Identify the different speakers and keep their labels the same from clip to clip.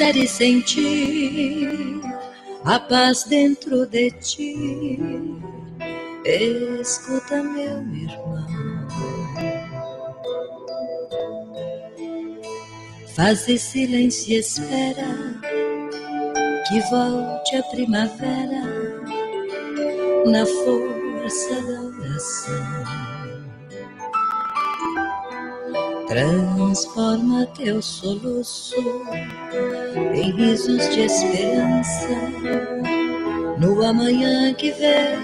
Speaker 1: quiseres sentir a paz dentro de ti, escuta, meu irmão. Faze silêncio e espera que volte a primavera na força da oração. Transforma teu soluço em risos de esperança no amanhã que vem.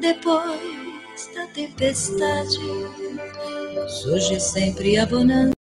Speaker 1: Depois da tempestade, surge sempre a bonança.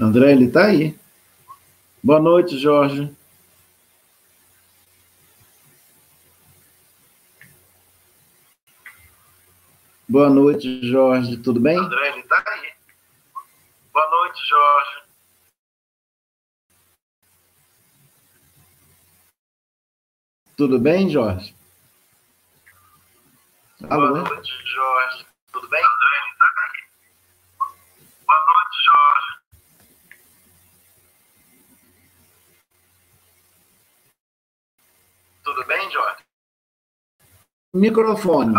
Speaker 2: André, ele está aí. Boa noite, Jorge. Boa noite, Jorge. Tudo bem?
Speaker 3: André, ele está aí. Boa noite, Jorge.
Speaker 2: Tudo bem, Jorge?
Speaker 3: Alô? Boa noite, Jorge. Tudo bem? André, ele está aí. Boa noite, Jorge. Tudo bem, Jorge?
Speaker 2: Microfone.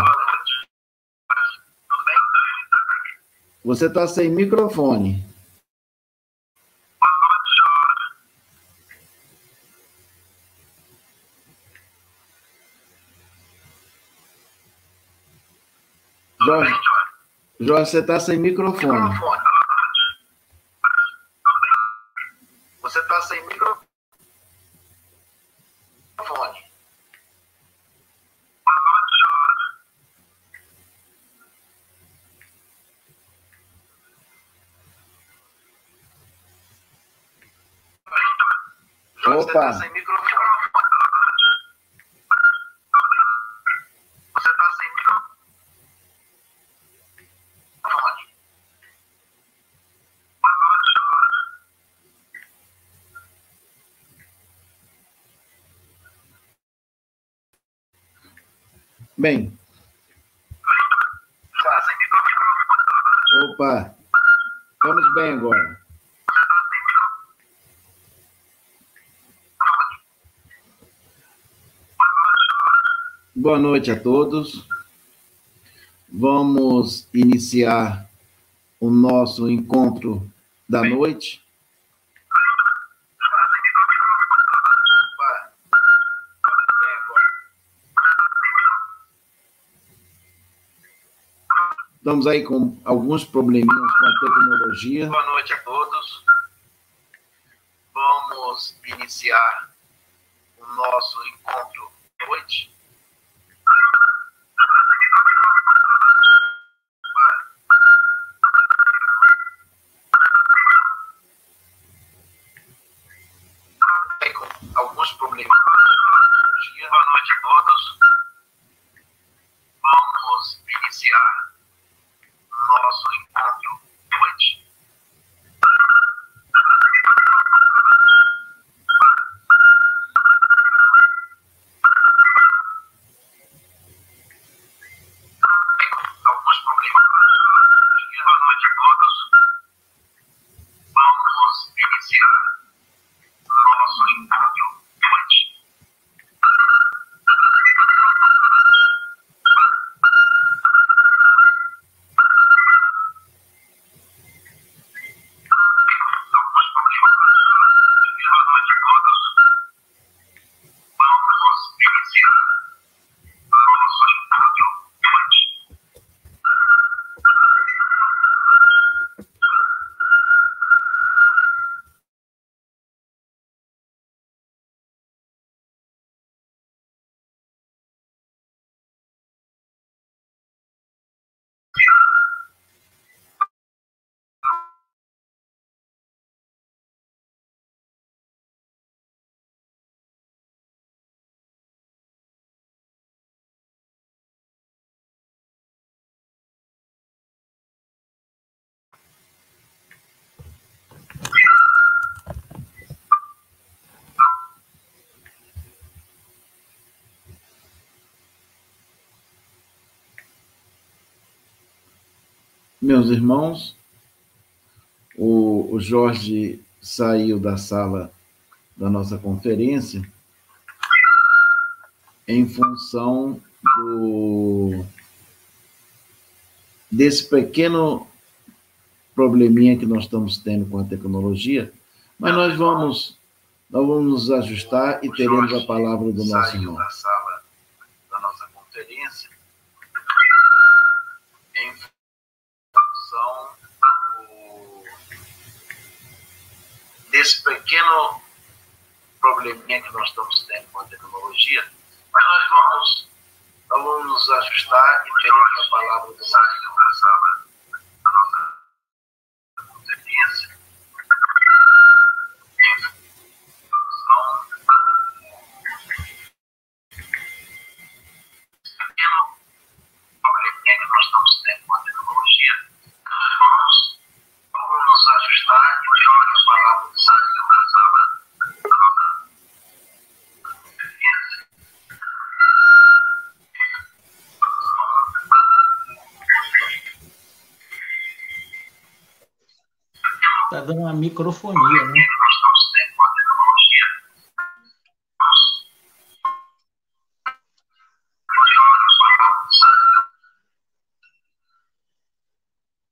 Speaker 3: Tudo bem?
Speaker 2: Você está sem microfone. Jorge, Jorge, você está sem microfone.
Speaker 3: Microfone. Você está sem microfone. Jorge, você está sem microfone. Você está sem microfone.
Speaker 2: Bem,
Speaker 3: Está sem microfone.
Speaker 2: opa. Estamos bem agora.
Speaker 3: Você está sem
Speaker 2: Boa noite a todos. Vamos iniciar o nosso encontro da noite. Estamos aí com alguns probleminhas com a tecnologia.
Speaker 3: Boa noite a todos. Vamos iniciar
Speaker 2: Meus irmãos, o, o Jorge saiu da sala da nossa conferência em função do desse pequeno probleminha que nós estamos tendo com a tecnologia, mas nós vamos nós vamos nos ajustar e teremos a palavra do nosso irmão.
Speaker 3: da sala da nossa conferência em função do- desse pequeno probleminha que nós estamos tendo com a tecnologia, mas nós vamos, vamos nos ajustar e teremos a palavra do nosso
Speaker 4: Dando uma microfonia, né?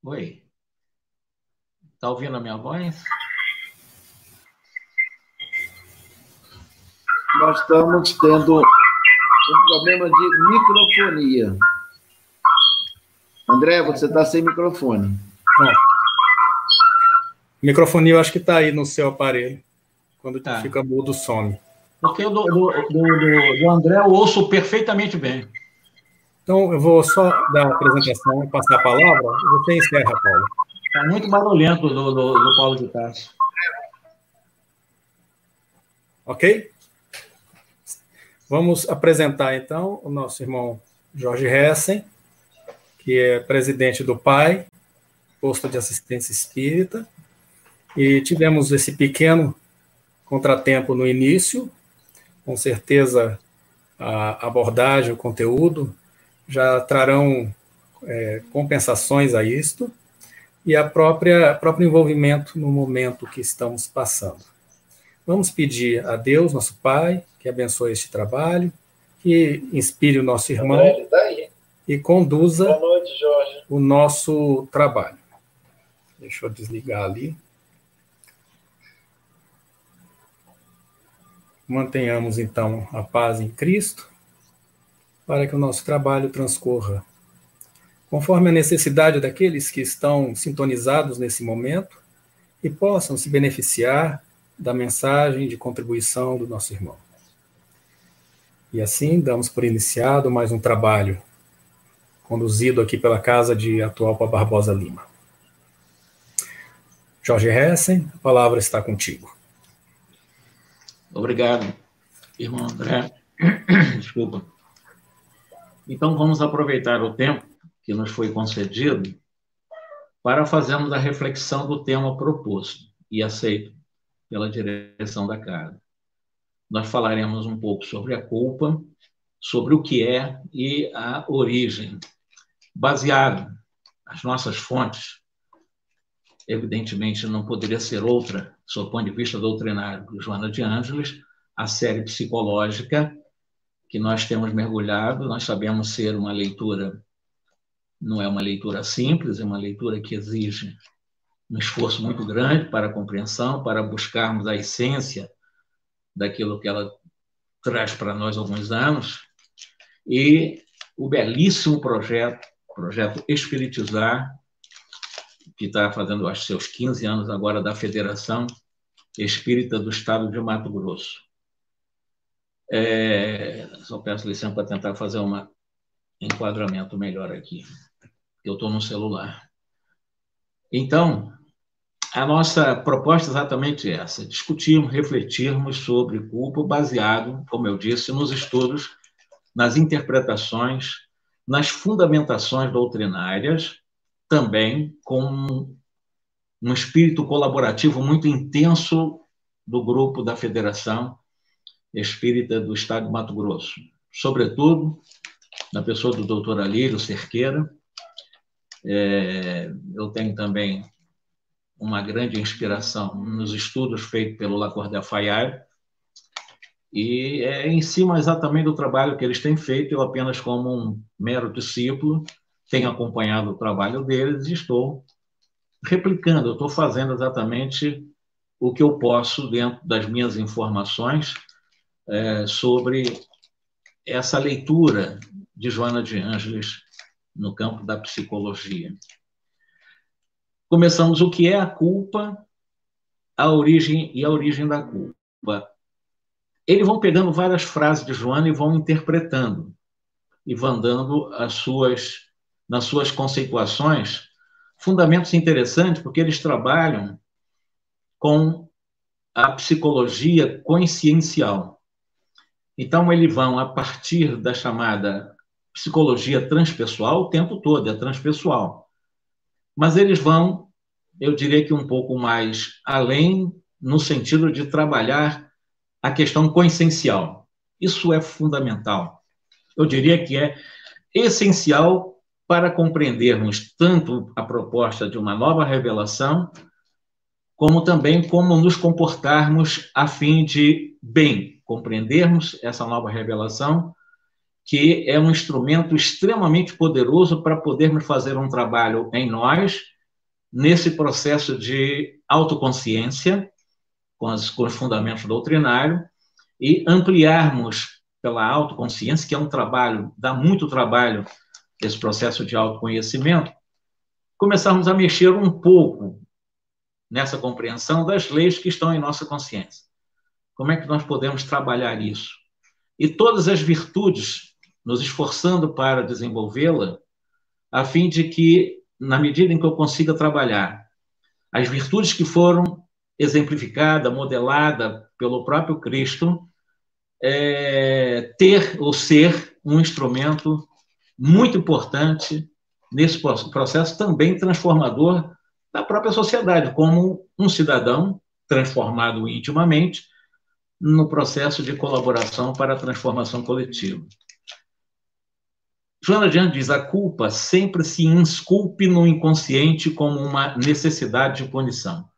Speaker 4: Oi. Tá ouvindo a minha voz?
Speaker 2: Nós estamos tendo um problema de microfonia. André, você está sem microfone.
Speaker 5: Microfone eu acho que está aí no seu aparelho. Quando
Speaker 4: Tá.
Speaker 5: fica mudo, some.
Speaker 4: Porque o do, do, do, do- André eu ouço perfeitamente bem.
Speaker 5: Então, eu vou só dar a apresentação e passar a palavra. Você encerra, Paulo.
Speaker 4: Tá muito barulhento do, do, do Paulo de Tarso.
Speaker 5: Ok? Vamos apresentar, então, o nosso irmão Jorge Hessen, que é presidente do PAI, Posto de Assistência Espírita, e tivemos esse pequeno contratempo no início, com certeza a abordagem, o conteúdo já trarão é, compensações a isto e a própria próprio envolvimento no momento que estamos passando. Vamos pedir a Deus, nosso Pai, que abençoe este trabalho, que inspire o nosso irmão tá e conduza noite, o nosso trabalho. Deixa eu desligar ali. Mantenhamos então a paz em Cristo, para que o nosso trabalho transcorra conforme a necessidade daqueles que estão sintonizados nesse momento e possam se beneficiar da mensagem de contribuição do nosso irmão. E assim damos por iniciado mais um trabalho conduzido aqui pela casa de Atualpa Barbosa Lima. Jorge Hessen, a palavra está contigo.
Speaker 4: Obrigado, irmão André. Desculpa. Então, vamos aproveitar o tempo que nos foi concedido para fazermos a reflexão do tema proposto e aceito pela direção da casa. Nós falaremos um pouco sobre a culpa, sobre o que é e a origem, baseado nas nossas fontes. Evidentemente, não poderia ser outra, sob o ponto de vista doutrinário, Joana de Ângeles, a série psicológica que nós temos mergulhado, nós sabemos ser uma leitura, não é uma leitura simples, é uma leitura que exige um esforço muito grande para a compreensão, para buscarmos a essência daquilo que ela traz para nós há alguns anos, e o belíssimo projeto, projeto Espiritizar, que está fazendo, acho, seus 15 anos agora, da Federação Espírita do Estado de Mato Grosso. É, só peço licença para tentar fazer um enquadramento melhor aqui. Eu estou no celular. Então, a nossa proposta é exatamente essa: discutirmos, refletirmos sobre culpa baseado, como eu disse, nos estudos, nas interpretações, nas fundamentações doutrinárias, também com um espírito colaborativo muito intenso do grupo da Federação espírita do estado de Mato Grosso. Sobretudo, na pessoa do doutor Alírio Cerqueira. É, eu tenho também uma grande inspiração nos estudos feitos pelo Lacordaire Fayard, e é em cima exatamente do trabalho que eles têm feito, eu apenas como um mero discípulo, tenho acompanhado o trabalho deles e estou replicando, estou fazendo exatamente o que eu posso dentro das minhas informações é, sobre essa leitura de Joana de Ângeles no campo da psicologia. Começamos o que é a culpa, a origem e a origem da culpa. Eles vão pegando várias frases de Joana e vão interpretando e vão dando as suas nas suas conceituações fundamentos interessantes porque eles trabalham com a psicologia consciencial. Então, eles vão, a partir da chamada psicologia transpessoal, o tempo todo, é transpessoal. Mas eles vão, eu diria que um pouco mais além, no sentido de trabalhar a questão consciencial. Isso é fundamental. Eu diria que é essencial para compreendermos tanto a proposta de uma nova revelação, como também como nos comportarmos a fim de, bem, compreendermos essa nova revelação, que é um instrumento extremamente poderoso para podermos fazer um trabalho em nós, nesse processo de autoconsciência, com, com os fundamentos doutrinários, e ampliarmos pela autoconsciência, que é um trabalho, dá muito trabalho esse processo de autoconhecimento, começarmos a mexer um pouco nessa compreensão das leis que estão em nossa consciência. Como é que nós podemos trabalhar isso? E todas as virtudes, nos esforçando para desenvolvê-la, a fim de que, na medida em que eu consiga trabalhar as virtudes que foram exemplificadas, modeladas pelo próprio Cristo, é, ter ou ser um instrumento muito importante nesse processo também transformador da própria sociedade, como um cidadão transformado intimamente no processo de colaboração para a transformação coletiva. Joana Diante diz: a culpa sempre se insculpe no inconsciente como uma necessidade de punição,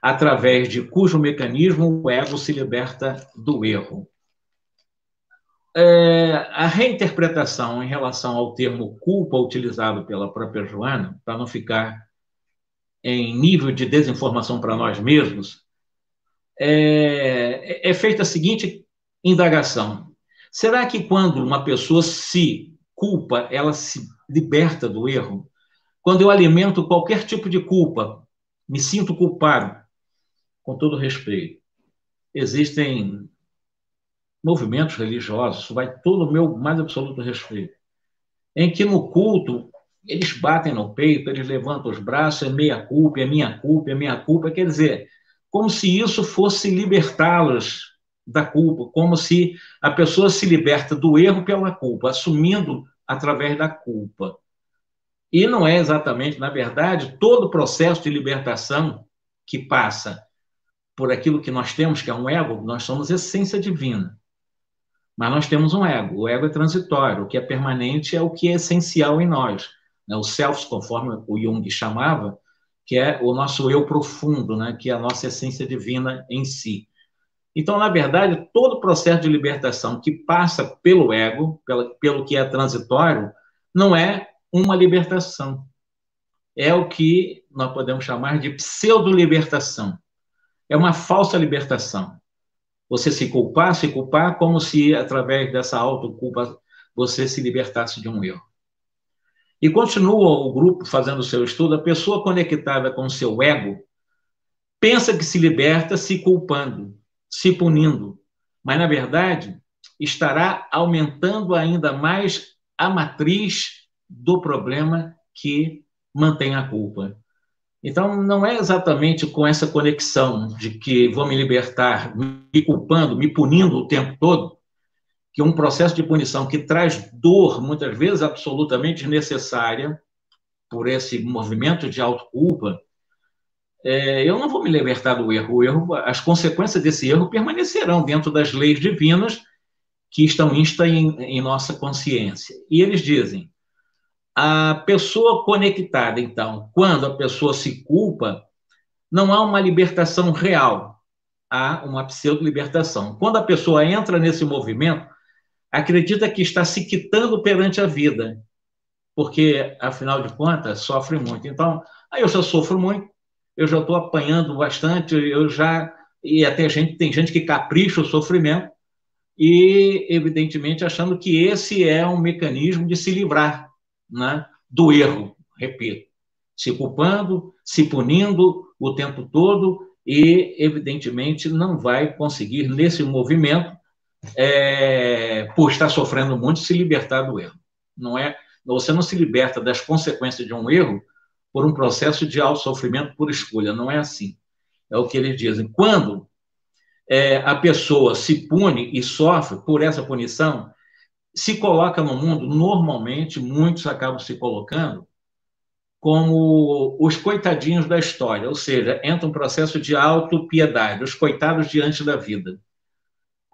Speaker 4: através de cujo mecanismo o ego se liberta do erro. É, a reinterpretação em relação ao termo culpa utilizado pela própria Joana, para não ficar em nível de desinformação para nós mesmos, é, é feita a seguinte indagação: será que quando uma pessoa se culpa, ela se liberta do erro? Quando eu alimento qualquer tipo de culpa, me sinto culpado, com todo respeito. Existem movimentos religiosos, isso vai todo o meu mais absoluto respeito, em que no culto eles batem no peito, eles levantam os braços, é meia culpa, é minha culpa, é minha culpa. Quer dizer, como se isso fosse libertá-los da culpa, como se a pessoa se liberta do erro pela culpa, assumindo através da culpa. E não é exatamente, na verdade, todo o processo de libertação que passa por aquilo que nós temos, que é um ego, nós somos essência divina. Mas nós temos um ego. O ego é transitório. O que é permanente é o que é essencial em nós né, o self, conforme o Jung chamava, que é o nosso eu profundo, né, que é a nossa essência divina em si. Então, na verdade, todo o processo de libertação que passa pelo ego, pelo, pelo que é transitório, não é uma libertação. É o que nós podemos chamar de pseudo-libertação. É uma falsa libertação. Você se culpar, se culpar como se, através dessa autoculpa, você se libertasse de um erro. E continua o grupo fazendo o seu estudo, a pessoa conectada com seu ego pensa que se liberta se culpando, se punindo, mas na verdade estará aumentando ainda mais a matriz do problema que mantém a culpa. Então, não é exatamente com essa conexão de que vou me libertar me culpando, me punindo o tempo todo, que um processo de punição que traz dor, muitas vezes absolutamente necessária, por esse movimento de autoculpa, é, eu não vou me libertar do erro. Erro. As consequências desse erro permanecerão dentro das leis divinas que estão instas em, em nossa consciência. E eles dizem: a pessoa conectada, então, quando a pessoa se culpa, não há uma libertação real, há uma pseudo-libertação. Quando a pessoa entra nesse movimento, acredita que está se quitando perante a vida, porque, afinal de contas, sofre muito. Então, aí eu já sofro muito, eu já estou apanhando bastante, eu já. E até gente, tem gente que capricha o sofrimento, e, evidentemente, achando que esse é um mecanismo de se livrar né, do erro, repito, se culpando, se punindo o tempo todo, e, evidentemente, não vai conseguir, nesse movimento, é, por estar sofrendo muito, se libertar do erro. Não é, você não se liberta das consequências de um erro por um processo de auto-sofrimento por escolha. Não é assim. É o que eles dizem. Quando é, a pessoa se pune e sofre por essa punição, se coloca no mundo, normalmente, muitos acabam se colocando como os coitadinhos da história, ou seja, entra um processo de auto-piedade, os coitados diante da vida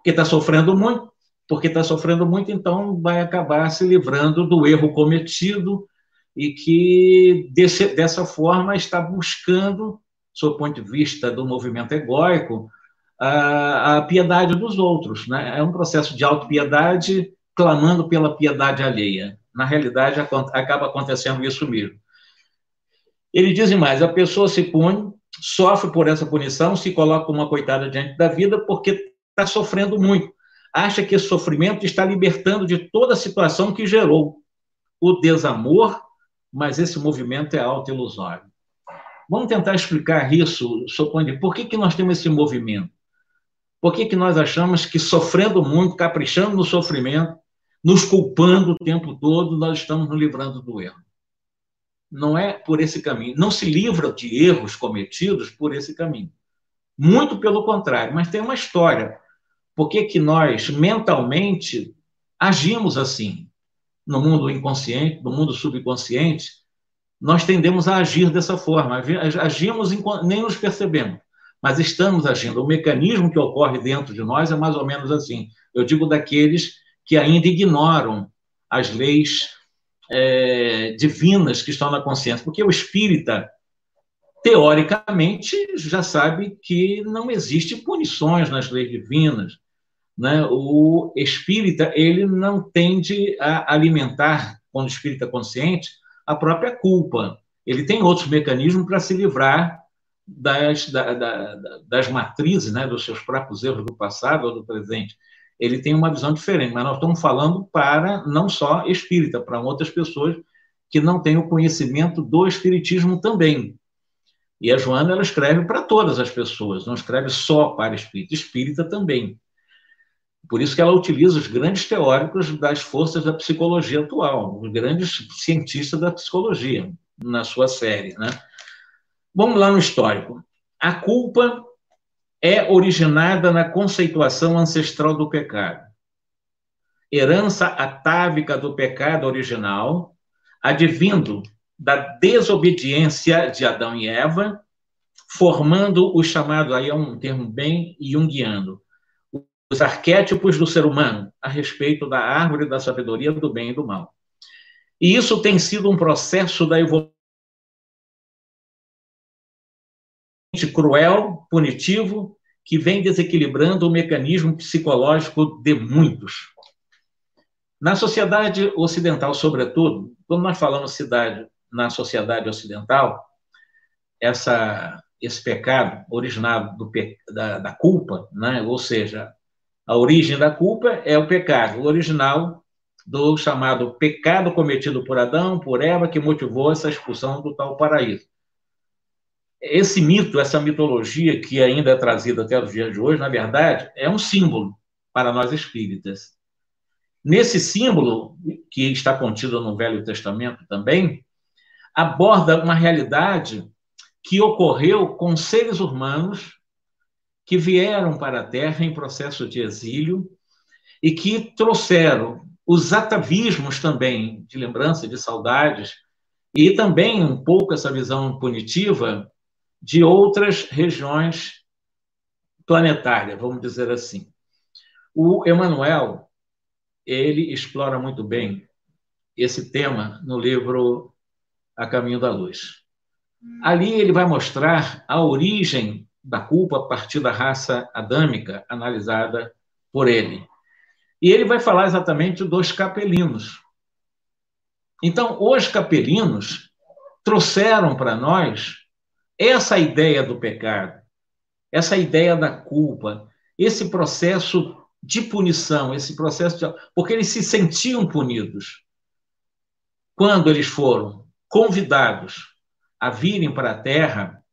Speaker 4: porque está sofrendo muito, porque está sofrendo muito, então vai acabar se livrando do erro cometido e que, desse, dessa forma, está buscando, sob o ponto de vista do movimento egóico, a, a piedade dos outros. Né? É um processo de autopiedade clamando pela piedade alheia. Na realidade, acaba acontecendo isso mesmo. Ele diz mais: a pessoa se pune, sofre por essa punição, se coloca uma coitada diante da vida, porque está sofrendo muito. Acha que esse sofrimento está libertando de toda a situação que gerou o desamor, mas esse movimento é auto-ilusório. Vamos tentar explicar isso, Soponde. Por que, que nós temos esse movimento? Por que, que nós achamos que sofrendo muito, caprichando no sofrimento, nos culpando o tempo todo, nós estamos nos livrando do erro? Não é por esse caminho. Não se livra de erros cometidos por esse caminho. Muito pelo contrário, mas tem uma história por que, que nós mentalmente agimos assim? No mundo inconsciente, no mundo subconsciente, nós tendemos a agir dessa forma. Agimos, nem nos percebemos, mas estamos agindo. O mecanismo que ocorre dentro de nós é mais ou menos assim. Eu digo daqueles que ainda ignoram as leis é, divinas que estão na consciência, porque o espírita, teoricamente, já sabe que não existe punições nas leis divinas, né, o espírita ele não tende a alimentar, quando espírita consciente, a própria culpa. Ele tem outros mecanismos para se livrar das, da, da, das matrizes, né, dos seus próprios erros do passado ou do presente. Ele tem uma visão diferente, mas nós estamos falando para não só espírita, para outras pessoas que não têm o conhecimento do espiritismo também. E a Joana ela escreve para todas as pessoas, não escreve só para espírita, espírita também. Por isso que ela utiliza os grandes teóricos das forças da psicologia atual, os grandes cientistas da psicologia na sua série, né? Vamos lá no histórico. A culpa é originada na conceituação ancestral do pecado. Herança atávica do pecado original, advindo da desobediência de Adão e Eva, formando o chamado, aí é um termo bem junguiano, os arquétipos do ser humano a respeito da árvore da sabedoria do bem e do mal. E isso tem sido um processo da evolução cruel, punitivo, que vem desequilibrando o mecanismo psicológico de muitos. Na sociedade ocidental, sobretudo, quando nós falamos cidade na sociedade ocidental, essa, esse pecado originado do, da, da culpa, né? ou seja, a origem da culpa é o pecado, o original do chamado pecado cometido por Adão, por Eva, que motivou essa expulsão do tal paraíso. Esse mito, essa mitologia que ainda é trazida até os dias de hoje, na verdade, é um símbolo para nós espíritas. Nesse símbolo, que está contido no Velho Testamento também, aborda uma realidade que ocorreu com seres humanos que vieram para a Terra em processo de exílio e que trouxeram os atavismos também de lembrança, de saudades, e também um pouco essa visão punitiva de outras regiões planetárias, vamos dizer assim. O Emmanuel, ele explora muito bem esse tema no livro A Caminho da Luz. Ali ele vai mostrar a origem da culpa a partir da raça adâmica analisada por ele. E ele vai falar exatamente dos capelinos. Então, os capelinos trouxeram para nós essa ideia do pecado, essa ideia da culpa, esse processo de punição, esse processo de... porque eles se sentiam punidos quando eles foram convidados a virem para a Terra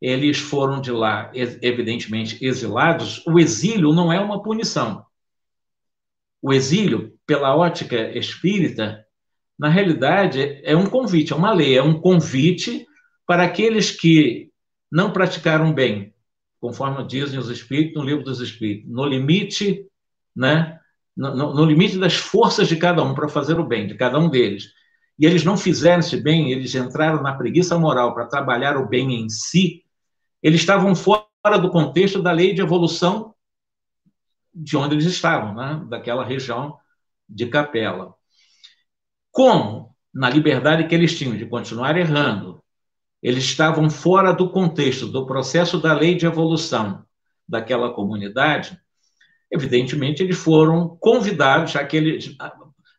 Speaker 4: eles foram de lá, evidentemente, exilados. O exílio não é uma punição. O exílio, pela ótica espírita, na realidade, é um convite, é uma lei, é um convite para aqueles que não praticaram bem, conforme dizem os espíritos no livro dos espíritos, no limite, né, no, no limite das forças de cada um para fazer o bem, de cada um deles. E eles não fizeram esse bem, eles entraram na preguiça moral para trabalhar o bem em si, eles estavam fora do contexto da lei de evolução de onde eles estavam, né? daquela região de Capela. Como, na liberdade que eles tinham de continuar errando, eles estavam fora do contexto, do processo da lei de evolução daquela comunidade, evidentemente eles foram convidados, já que eles,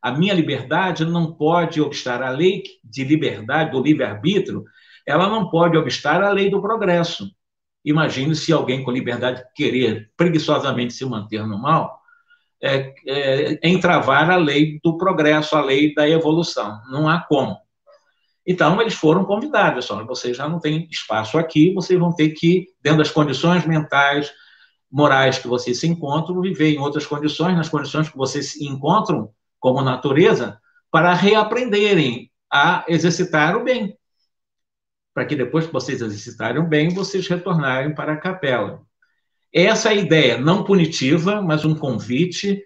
Speaker 4: a minha liberdade não pode obstar a lei de liberdade, do livre-arbítrio, ela não pode obstar a lei do progresso. Imagine se alguém com liberdade querer preguiçosamente se manter no mal, é, é, entravar a lei do progresso, a lei da evolução. Não há como. Então, eles foram convidados, só vocês já não têm espaço aqui, vocês vão ter que, dentro das condições mentais, morais que vocês se encontram, viver em outras condições, nas condições que vocês se encontram como natureza, para reaprenderem a exercitar o bem para que depois que vocês exercitarem bem, vocês retornarem para a capela. Essa é a ideia, não punitiva, mas um convite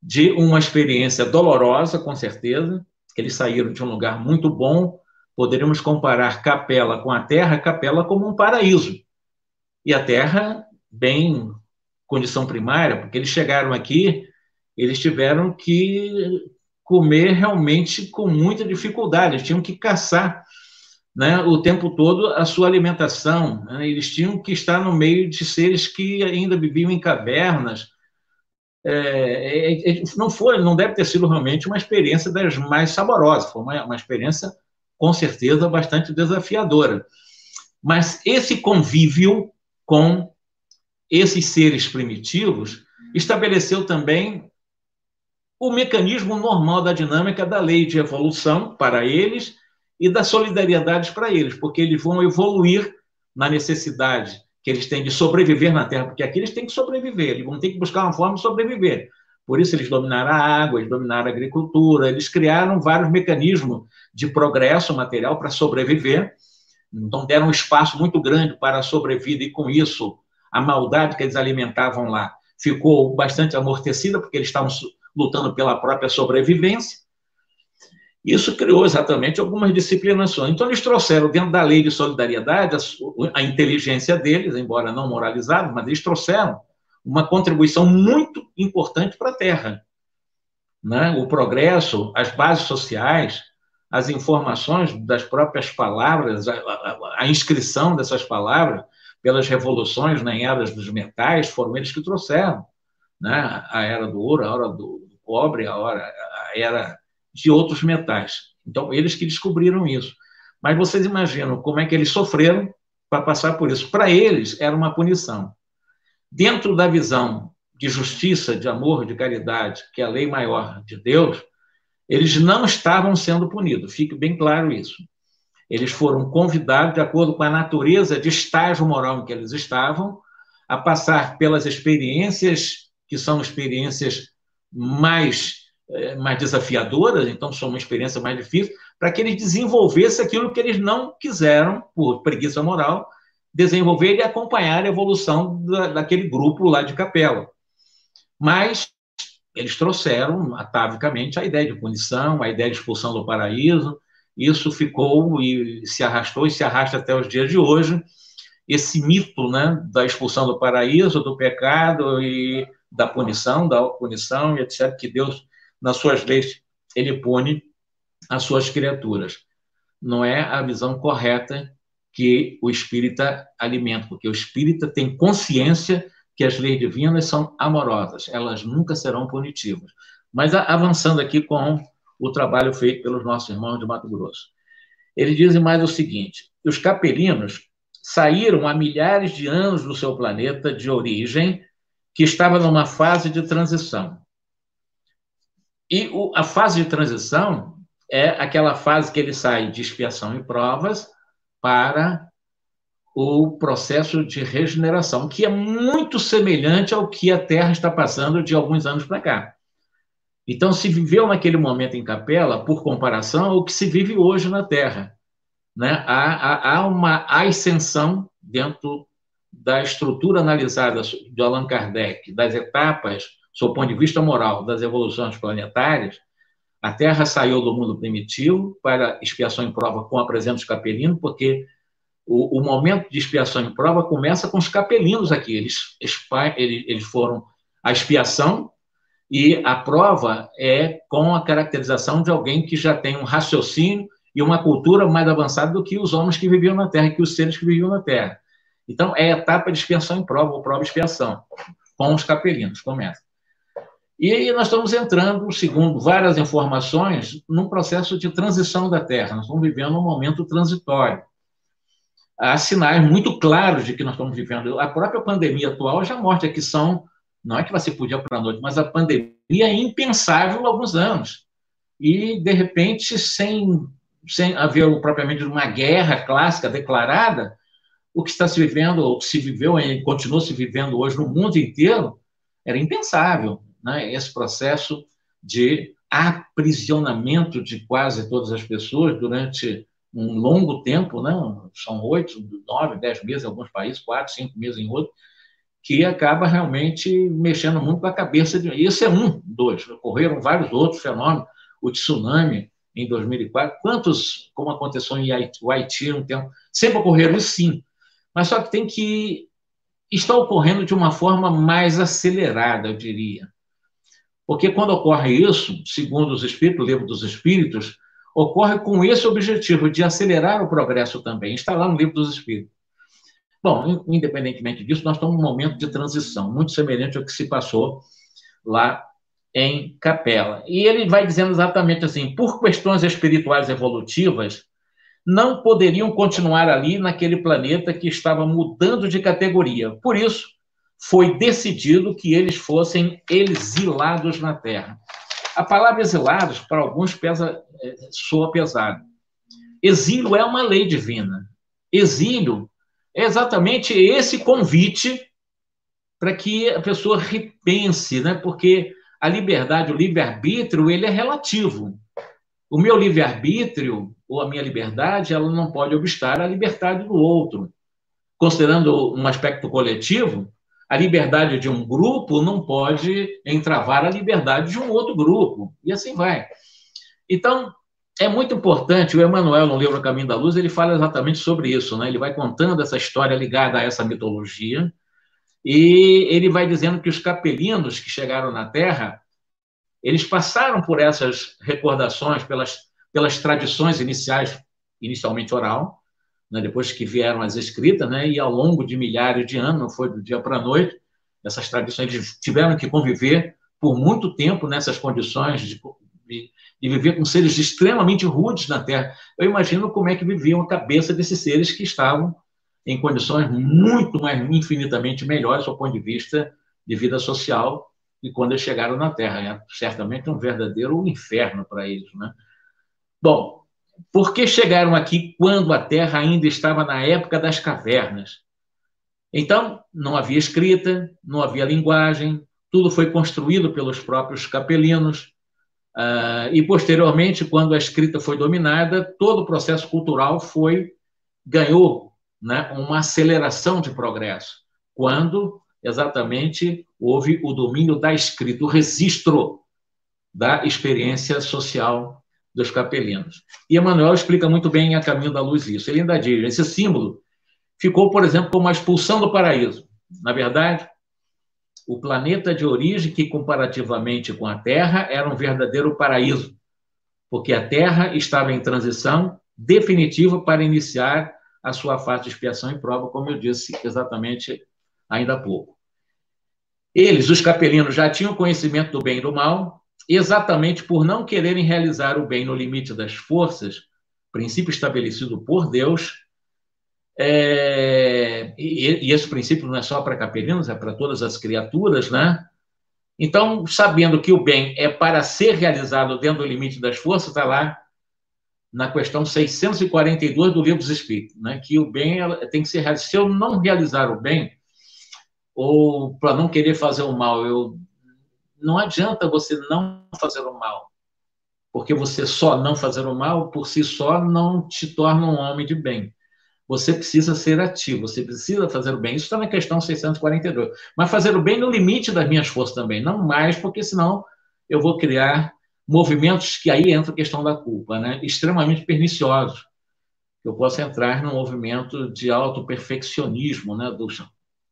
Speaker 4: de uma experiência dolorosa, com certeza. Eles saíram de um lugar muito bom. Poderíamos comparar capela com a terra, capela como um paraíso. E a terra, bem condição primária, porque eles chegaram aqui, eles tiveram que comer realmente com muita dificuldade, eles tinham que caçar né, o tempo todo a sua alimentação. Né? Eles tinham que estar no meio de seres que ainda viviam em cavernas, é, é, é, não foi, não deve ter sido realmente uma experiência das mais saborosas, foi uma, uma experiência com certeza bastante desafiadora. Mas esse convívio com esses seres primitivos estabeleceu também o mecanismo normal da dinâmica da lei de evolução para eles e da solidariedade para eles, porque eles vão evoluir na necessidade que eles têm de sobreviver na Terra, porque aqui eles têm que sobreviver, eles vão ter que buscar uma forma de sobreviver. Por isso eles dominaram a água, eles dominaram a agricultura, eles criaram vários mecanismos de progresso material para sobreviver. Então deram um espaço muito grande para a sobrevida e com isso a maldade que eles alimentavam lá ficou bastante amortecida porque eles estavam lutando pela própria sobrevivência. Isso criou exatamente algumas disciplinações. Então, eles trouxeram dentro da lei de solidariedade a, a inteligência deles, embora não moralizada, mas eles trouxeram uma contribuição muito importante para a Terra. Né? O progresso, as bases sociais, as informações das próprias palavras, a, a, a inscrição dessas palavras pelas revoluções na era dos metais, foram eles que trouxeram. Né? A era do ouro, a era do cobre, a, hora, a era de outros metais. Então, eles que descobriram isso. Mas vocês imaginam como é que eles sofreram para passar por isso. Para eles, era uma punição. Dentro da visão de justiça, de amor, de caridade, que é a lei maior de Deus, eles não estavam sendo punidos, fique bem claro isso. Eles foram convidados, de acordo com a natureza de estágio moral em que eles estavam, a passar pelas experiências que são experiências mais é, mais desafiadoras, então são uma experiência mais difícil, para que eles desenvolvessem aquilo que eles não quiseram, por preguiça moral, desenvolver e acompanhar a evolução da, daquele grupo lá de capela. Mas eles trouxeram, atavicamente, a ideia de punição, a ideia de expulsão do paraíso, isso ficou e se arrastou e se arrasta até os dias de hoje, esse mito né, da expulsão do paraíso, do pecado e da punição, da punição e etc., que Deus nas suas leis, ele pune as suas criaturas. Não é a visão correta que o espírita alimenta, porque o espírita tem consciência que as leis divinas são amorosas, elas nunca serão punitivas. Mas avançando aqui com o trabalho feito pelos nossos irmãos de Mato Grosso. Eles dizem mais o seguinte: os capelinos saíram há milhares de anos do seu planeta de origem, que estava numa fase de transição. E a fase de transição é aquela fase que ele sai de expiação e provas para o processo de regeneração, que é muito semelhante ao que a Terra está passando de alguns anos para cá. Então, se viveu naquele momento em Capela, por comparação ao que se vive hoje na Terra. Né? Há, há, há uma ascensão dentro da estrutura analisada de Allan Kardec, das etapas sob o ponto de vista moral, das evoluções planetárias, a Terra saiu do mundo primitivo para expiação em prova com a presença dos capelinos, porque o, o, momento de expiação em prova começa com os capelinos aqui. Eles, eles, foram a expiação e a prova é com a caracterização de alguém que já tem um raciocínio e uma cultura mais avançada do que os homens que viviam na Terra, que os seres que viviam na Terra. Então, é a etapa de expiação em prova, ou prova expiação, com os capelinos, começa. E aí nós estamos entrando, segundo várias informações, num processo de transição da Terra. Nós estamos vivendo um momento transitório. Há sinais muito claros de que nós estamos vivendo. A própria pandemia atual já mostra que são, não é que vai ser por para a noite, mas a pandemia é impensável há alguns anos. E, de repente, sem, sem haver propriamente uma guerra clássica declarada, o que está se vivendo, ou se viveu e continua se vivendo hoje no mundo inteiro, era impensável né, esse processo de aprisionamento de quase todas as pessoas durante um longo tempo, né, são oito, nove, dez meses em alguns países, quatro, cinco meses em outros, que acaba realmente mexendo muito com a cabeça de. Isso é um, dois. Ocorreram vários outros fenômenos, o tsunami em 2004, quantos, como aconteceu em Haiti, um tempo, sempre ocorreram sim, mas só que tem que está ocorrendo de uma forma mais acelerada, eu diria. Porque quando ocorre isso, segundo os espíritos, o livro dos espíritos, ocorre com esse objetivo de acelerar o progresso também. Está lá no livro dos espíritos. Bom, independentemente disso, nós estamos num momento de transição, muito semelhante ao que se passou lá em Capela. E ele vai dizendo exatamente assim: por questões espirituais evolutivas, não poderiam continuar ali naquele planeta que estava mudando de categoria. Por isso, foi decidido que eles fossem exilados na Terra. A palavra exilados, para alguns, pesa, é, soa pesado. Exílio é uma lei divina. Exílio é exatamente esse convite para que a pessoa repense, né? porque a liberdade, o livre-arbítrio, ele é relativo. O meu livre-arbítrio, ou a minha liberdade, ela não pode obstar a liberdade do outro. Considerando um aspecto coletivo, a liberdade de um grupo não pode entravar a liberdade de um outro grupo, e assim vai. Então, é muito importante, o Emmanuel, no livro Caminho da Luz, ele fala exatamente sobre isso, né? ele vai contando essa história ligada a essa mitologia, e ele vai dizendo que os capelinos que chegaram na Terra, eles passaram por essas recordações, pelas, pelas tradições iniciais, inicialmente oral, né, depois que vieram as escritas, né, e ao longo de milhares de anos, não foi do dia para a noite, essas tradições tiveram que conviver por muito tempo nessas condições de, de, de, viver com seres extremamente rudes na Terra. Eu imagino como é que viviam a cabeça desses seres que estavam em condições muito mais infinitamente melhores do ponto de vista de vida social e quando eles chegaram na Terra. É certamente um verdadeiro inferno para eles. Né? Bom, por que chegaram aqui quando a Terra ainda estava na época das cavernas? Então, não havia escrita, não havia linguagem, tudo foi construído pelos próprios capelinos. Uh, e, posteriormente, quando a escrita foi dominada, todo o processo cultural foi ganhou né, uma aceleração de progresso. Quando exatamente houve o domínio da escrita, o registro da experiência social dos capelinos. E Emmanuel explica muito bem a Caminho da Luz isso. Ele ainda diz: esse símbolo ficou, por exemplo, como a expulsão do paraíso. Na verdade, o planeta de origem, que comparativamente com a Terra era um verdadeiro paraíso, porque a Terra estava em transição definitiva para iniciar a sua fase de expiação e prova, como eu disse exatamente ainda há pouco. Eles, os capelinos, já tinham conhecimento do bem e do mal, exatamente por não quererem realizar o bem no limite das forças, princípio estabelecido por Deus. É, e, e esse princípio não é só para capelinos, é para todas as criaturas, né? Então, sabendo que o bem é para ser realizado dentro do limite das forças, está lá na questão 642 do Livro dos Espíritos, né? que o bem tem que ser realizado. Se eu não realizar o bem, ou para não querer fazer o mal. Eu, não adianta você não fazer o mal, porque você só não fazer o mal por si só não te torna um homem de bem. Você precisa ser ativo, você precisa fazer o bem. Isso está na questão 642. Mas fazer o bem no limite das minhas forças também, não mais, porque senão eu vou criar movimentos que aí entra a questão da culpa, né? extremamente perniciosos. Eu posso entrar num movimento de autoperfeccionismo, né? do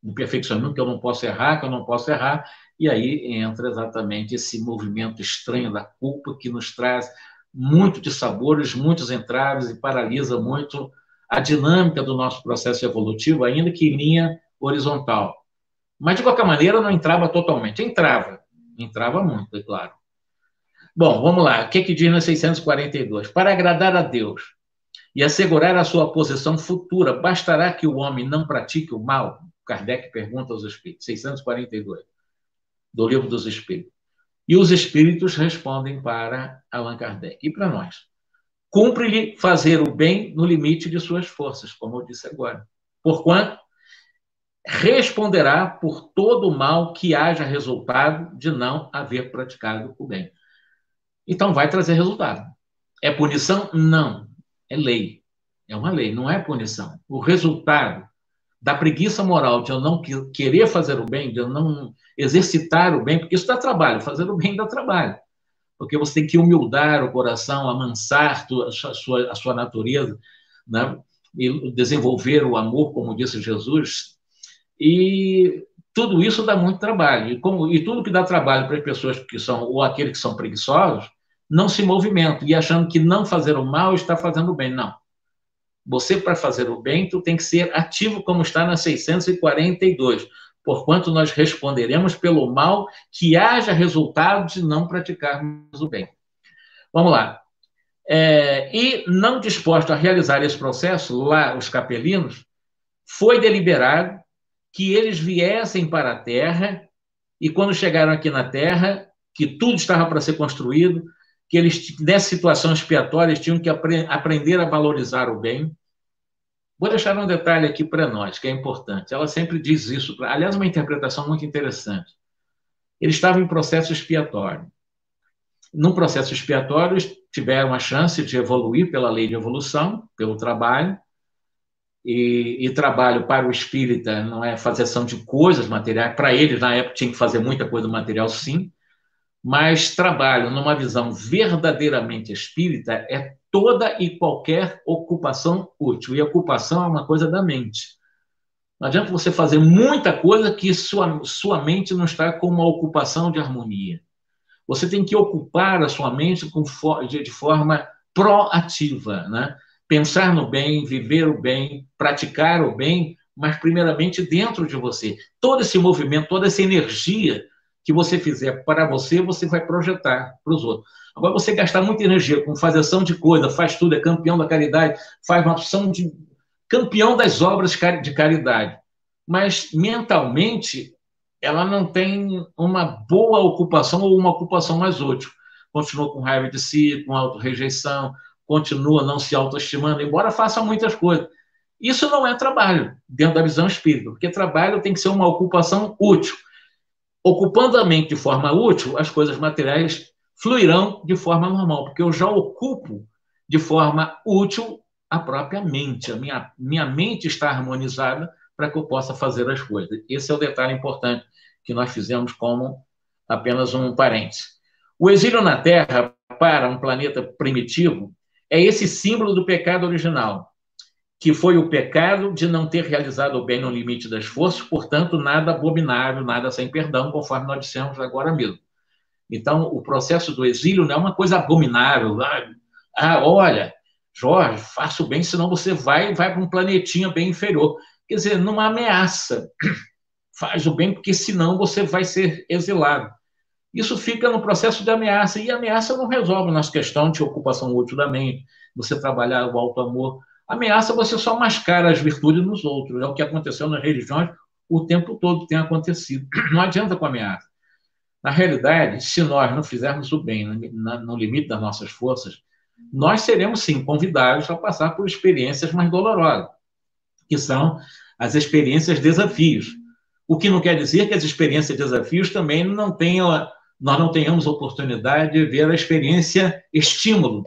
Speaker 4: do perfeccionismo, que eu não posso errar, que eu não posso errar, e aí entra exatamente esse movimento estranho da culpa que nos traz muito de sabores, muitos entraves e paralisa muito a dinâmica do nosso processo evolutivo, ainda que em linha horizontal. Mas, de qualquer maneira, não entrava totalmente. Entrava. Entrava muito, é claro. Bom, vamos lá. O que, que diz na 642? Para agradar a Deus e assegurar a sua posição futura, bastará que o homem não pratique o mal? Kardec pergunta aos espíritos, 642, do Livro dos Espíritos. E os espíritos respondem para Allan Kardec e para nós. Cumpre-lhe fazer o bem no limite de suas forças, como eu disse agora. Porquanto responderá por todo o mal que haja resultado de não haver praticado o bem. Então vai trazer resultado. É punição? Não. É lei. É uma lei, não é punição. O resultado da preguiça moral de eu não querer fazer o bem, de eu não exercitar o bem, porque isso dá trabalho, fazer o bem dá trabalho. Porque você tem que humildar o coração, amansar a sua, a sua natureza, né? e desenvolver o amor, como disse Jesus. E tudo isso dá muito trabalho. E, como, e tudo que dá trabalho para as pessoas que são, ou aqueles que são preguiçosos, não se movimentam e achando que não fazer o mal está fazendo o bem. Não. Você, para fazer o bem, tu tem que ser ativo, como está na 642. porquanto nós responderemos pelo mal que haja resultado de não praticarmos o bem. Vamos lá. É, e não disposto a realizar esse processo, lá os capelinos, foi deliberado que eles viessem para a terra e quando chegaram aqui na terra, que tudo estava para ser construído, que eles, nessa situação expiatória, tinham que apre aprender a valorizar o bem. Vou deixar um detalhe aqui para nós, que é importante. Ela sempre diz isso, aliás, uma interpretação muito interessante. Eles estavam em processo expiatório. Num processo expiatório, tiveram a chance de evoluir pela lei de evolução, pelo trabalho, e, e, trabalho para o espírita não é fazeção de coisas materiais, para ele, na época, tinha que fazer muita coisa material, sim, mas trabalho numa visão verdadeiramente espírita é toda e qualquer ocupação útil. E ocupação é uma coisa da mente. Não adianta você fazer muita coisa que sua, sua mente não está com uma ocupação de harmonia. Você tem que ocupar a sua mente com, de forma proativa, né? Pensar no bem, viver o bem, praticar o bem, mas primeiramente dentro de você. Todo esse movimento, toda essa energia que você fizer para você, você vai projetar para os outros. Agora, você gastar muita energia com fazeção de coisa, faz tudo, é campeão da caridade, faz uma opção de campeão das obras de caridade, mas mentalmente ela não tem uma boa ocupação ou uma ocupação mais útil. Continua com raiva de si, com auto-rejeição, continua não se autoestimando, embora faça muitas coisas. Isso não é trabalho, dentro da visão espírita, porque trabalho tem que ser uma ocupação útil ocupando a mente de forma útil, as coisas materiais fluirão de forma normal, porque eu já ocupo de forma útil a própria mente. A minha, minha mente está harmonizada para que eu possa fazer as coisas. Esse é o detalhe importante que nós fizemos como apenas um parêntese. O exílio na Terra para um planeta primitivo é esse símbolo do pecado original, que foi o pecado de não ter realizado o bem no limite das forças, portanto, nada abominável, nada sem perdão, conforme nós dissemos agora mesmo. Então, o processo do exílio não é uma coisa abominável. Ah, ah olha, Jorge, faça o bem, senão você vai vai para um planetinha bem inferior. Quer dizer, numa ameaça. Faz o bem, porque senão você vai ser exilado. Isso fica no processo de ameaça, e ameaça não resolve a nossa questão de ocupação útil da mente, você trabalhar o alto amor ameaça você só mascara as virtudes nos outros. É o que aconteceu nas religiões o tempo todo, tem acontecido. Não adianta com ameaça. Na realidade, se nós não fizermos o bem no limite das nossas forças, nós seremos sim convidados a passar por experiências mais dolorosas, que são as experiências desafios. O que não quer dizer que as experiências desafios também não tenham, nós não tenhamos oportunidade de ver a experiência estímulo,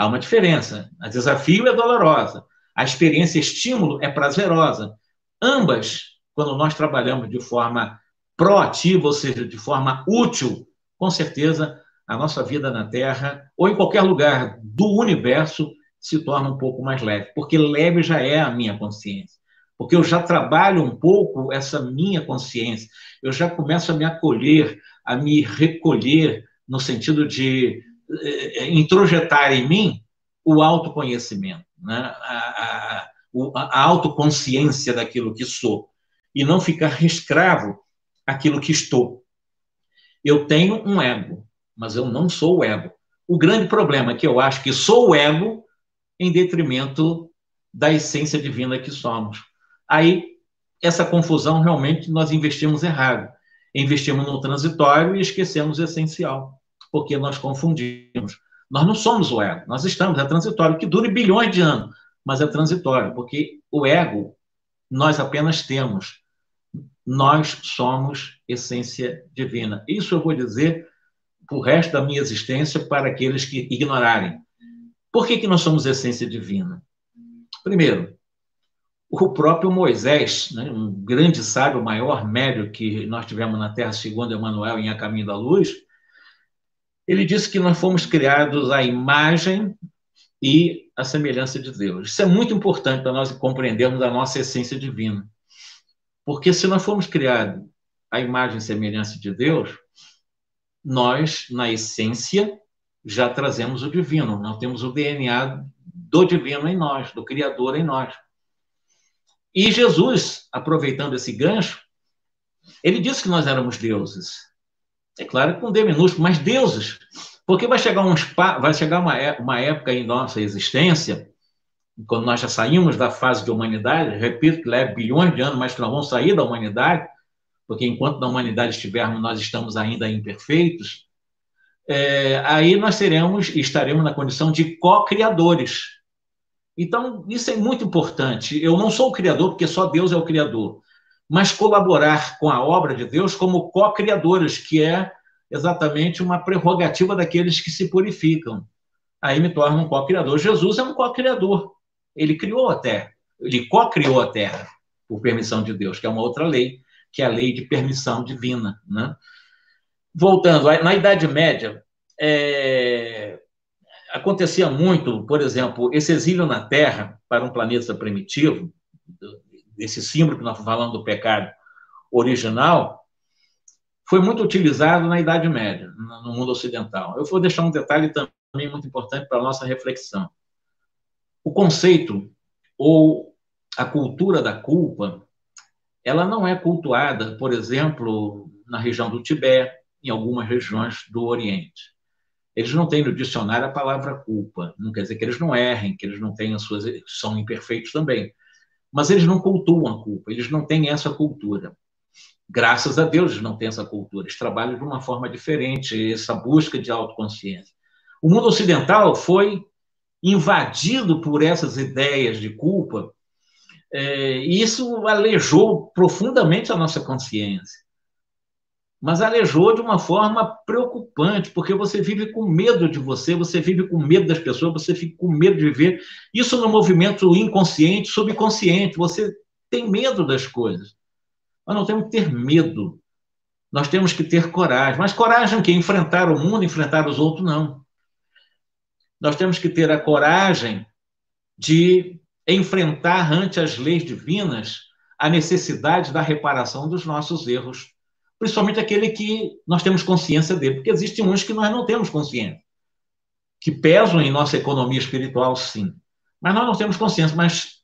Speaker 4: Há uma diferença. A desafio é dolorosa, a experiência estímulo é prazerosa. Ambas, quando nós trabalhamos de forma proativa, ou seja, de forma útil, com certeza a nossa vida na Terra ou em qualquer lugar do universo se torna um pouco mais leve, porque leve já é a minha consciência. Porque eu já trabalho um pouco essa minha consciência, eu já começo a me acolher, a me recolher, no sentido de introjetar em mim o autoconhecimento, né? a, a, a autoconsciência daquilo que sou, e não ficar escravo aquilo que estou. Eu tenho um ego, mas eu não sou o ego. O grande problema é que eu acho que sou o ego em detrimento da essência divina que somos. Aí, essa confusão realmente nós investimos errado. Investimos no transitório e esquecemos o essencial porque nós confundimos. Nós não somos o ego, nós estamos, é transitório, que dure bilhões de anos, mas é transitório, porque o ego nós apenas temos. Nós somos essência divina. Isso eu vou dizer o resto da minha existência para aqueles que ignorarem. Por que, que nós somos essência divina? Primeiro, o próprio Moisés, né, um grande sábio, maior médio que nós tivemos na Terra, segundo Emmanuel, em A Caminho da Luz, ele disse que nós fomos criados à imagem e à semelhança de Deus. Isso é muito importante para nós compreendermos a nossa essência divina. Porque se nós fomos criados à imagem e semelhança de Deus, nós, na essência, já trazemos o divino. Nós temos o DNA do divino em nós, do Criador em nós. E Jesus, aproveitando esse gancho, Ele disse que nós éramos deuses. É claro com D minúsculo, mas deuses. Porque vai chegar, um, vai chegar uma, é, uma época em nossa existência, quando nós já saímos da fase de humanidade, repito que leva bilhões de anos, mas que nós vamos sair da humanidade, porque enquanto na humanidade estivermos, nós estamos ainda imperfeitos, é, aí nós seremos estaremos na condição de co-criadores. Então, isso é muito importante. Eu não sou o criador, porque só Deus é o criador, mas colaborar com a obra de Deus como co-criadores, que é exatamente uma prerrogativa daqueles que se purificam. Aí me torna um co-criador. Jesus é um co-criador. Ele criou a terra. Ele co-criou a terra, por permissão de Deus, que é uma outra lei, que é a lei de permissão divina. Né? Voltando, na Idade Média, é... acontecia muito, por exemplo, esse exílio na Terra para um planeta primitivo, esse símbolo que nós falamos do pecado original, foi muito utilizado na Idade Média, no mundo ocidental. Eu vou deixar um detalhe também muito importante para a nossa reflexão. O conceito ou a cultura da culpa, ela não é cultuada, por exemplo, na região do Tibete, em algumas regiões do Oriente. Eles não têm no dicionário a palavra culpa. Não quer dizer que eles não errem, que eles não tenham suas são imperfeitos também. Mas eles não cultuam a culpa, eles não têm essa cultura. Graças a Deus eles não têm essa cultura, eles trabalham de uma forma diferente, essa busca de autoconsciência. O mundo ocidental foi invadido por essas ideias de culpa, é, e isso alejou profundamente a nossa consciência. Mas alejou de uma forma preocupante, porque você vive com medo de você, você vive com medo das pessoas, você fica com medo de viver. Isso no movimento inconsciente, subconsciente, você tem medo das coisas. Nós não temos que ter medo. Nós temos que ter coragem. Mas coragem que enfrentar o mundo, enfrentar os outros, não. Nós temos que ter a coragem de enfrentar ante as leis divinas a necessidade da reparação dos nossos erros, principalmente aquele que nós temos consciência dele, porque existem uns que nós não temos consciência, que pesam em nossa economia espiritual, sim, mas nós não temos consciência, mas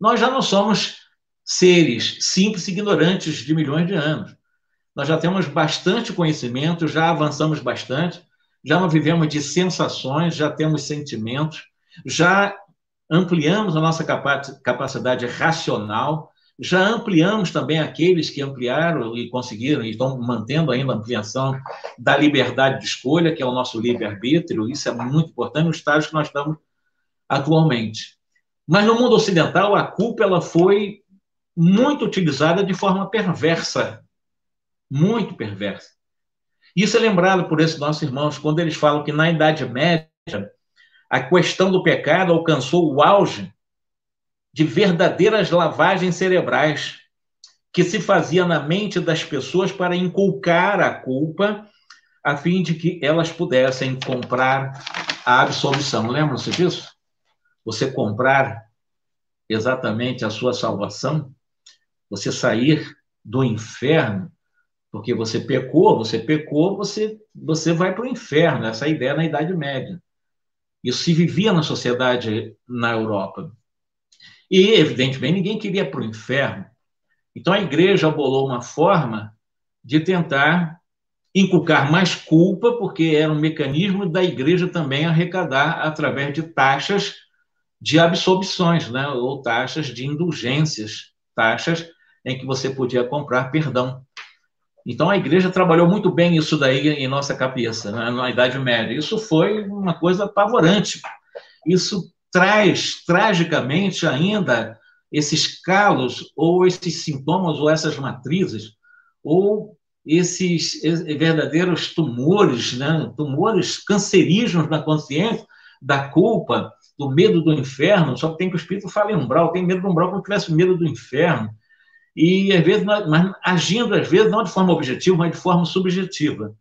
Speaker 4: nós já não somos seres simples e ignorantes de milhões de anos. Nós já temos bastante conhecimento, já avançamos bastante, já não vivemos de sensações, já temos sentimentos, já ampliamos a nossa capacidade racional, já ampliamos também aqueles que ampliaram e conseguiram e estão mantendo ainda a ampliação da liberdade de escolha, que é o nosso livre-arbítrio. Isso é muito importante no estágio que nós estamos atualmente. Mas no mundo ocidental, a culpa ela foi muito utilizada de forma perversa. Muito perversa. Isso é lembrado por esses nossos irmãos quando eles falam que na Idade Média a questão do pecado alcançou o auge de verdadeiras lavagens cerebrais que se fazia na mente das pessoas para inculcar a culpa a fim de que elas pudessem comprar a absolvição. Lembram-se disso? Você comprar exatamente a sua salvação você sair do inferno, porque você pecou, você pecou, você, você vai para o inferno. Essa é ideia na Idade Média. Isso se vivia na sociedade na Europa. E, evidentemente, ninguém queria para o inferno. Então, a igreja bolou uma forma de tentar inculcar mais culpa, porque era um mecanismo da igreja também arrecadar através de taxas de absolvições, né? ou taxas de indulgências, taxas em que você podia comprar perdão. Então a igreja trabalhou muito bem isso daí em nossa cabeça, né, na Idade Média. Isso foi uma coisa apavorante. Isso traz tragicamente ainda esses calos ou esses sintomas ou essas matrizes ou esses verdadeiros tumores, né, tumores cancerígenos na consciência da culpa, do medo do inferno. Só tem que o espírito fala em umbral, tem medo do umbral como se tivesse medo do inferno e às vezes, nós, mas agindo às vezes não de forma objetiva, mas de forma subjetiva.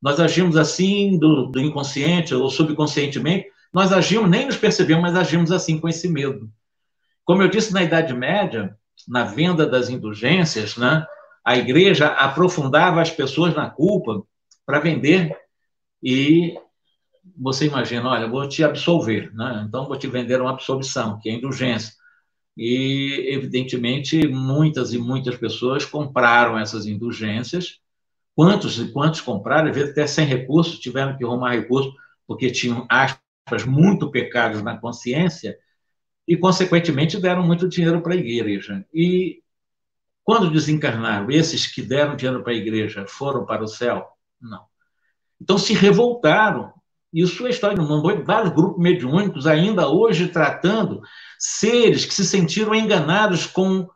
Speaker 4: Nós agimos assim do, do inconsciente ou subconscientemente, nós agimos, nem nos percebemos, mas agimos assim com esse medo. Como eu disse na Idade Média, na venda das indulgências, né, a igreja aprofundava as pessoas na culpa para vender e você imagina, olha, vou te absolver, né? então vou te vender uma absolvição, que é indulgência. E, evidentemente, muitas e muitas pessoas compraram essas indulgências. Quantos e quantos compraram, às vezes até sem recursos, tiveram que arrumar recursos porque tinham, aspas, muito pecados na consciência e, consequentemente, deram muito dinheiro para a igreja. E, quando desencarnaram, esses que deram dinheiro para a igreja foram para o céu? Não. Então, se revoltaram isso é história do mundo. Vários grupos mediúnicos ainda hoje tratando seres que se sentiram enganados com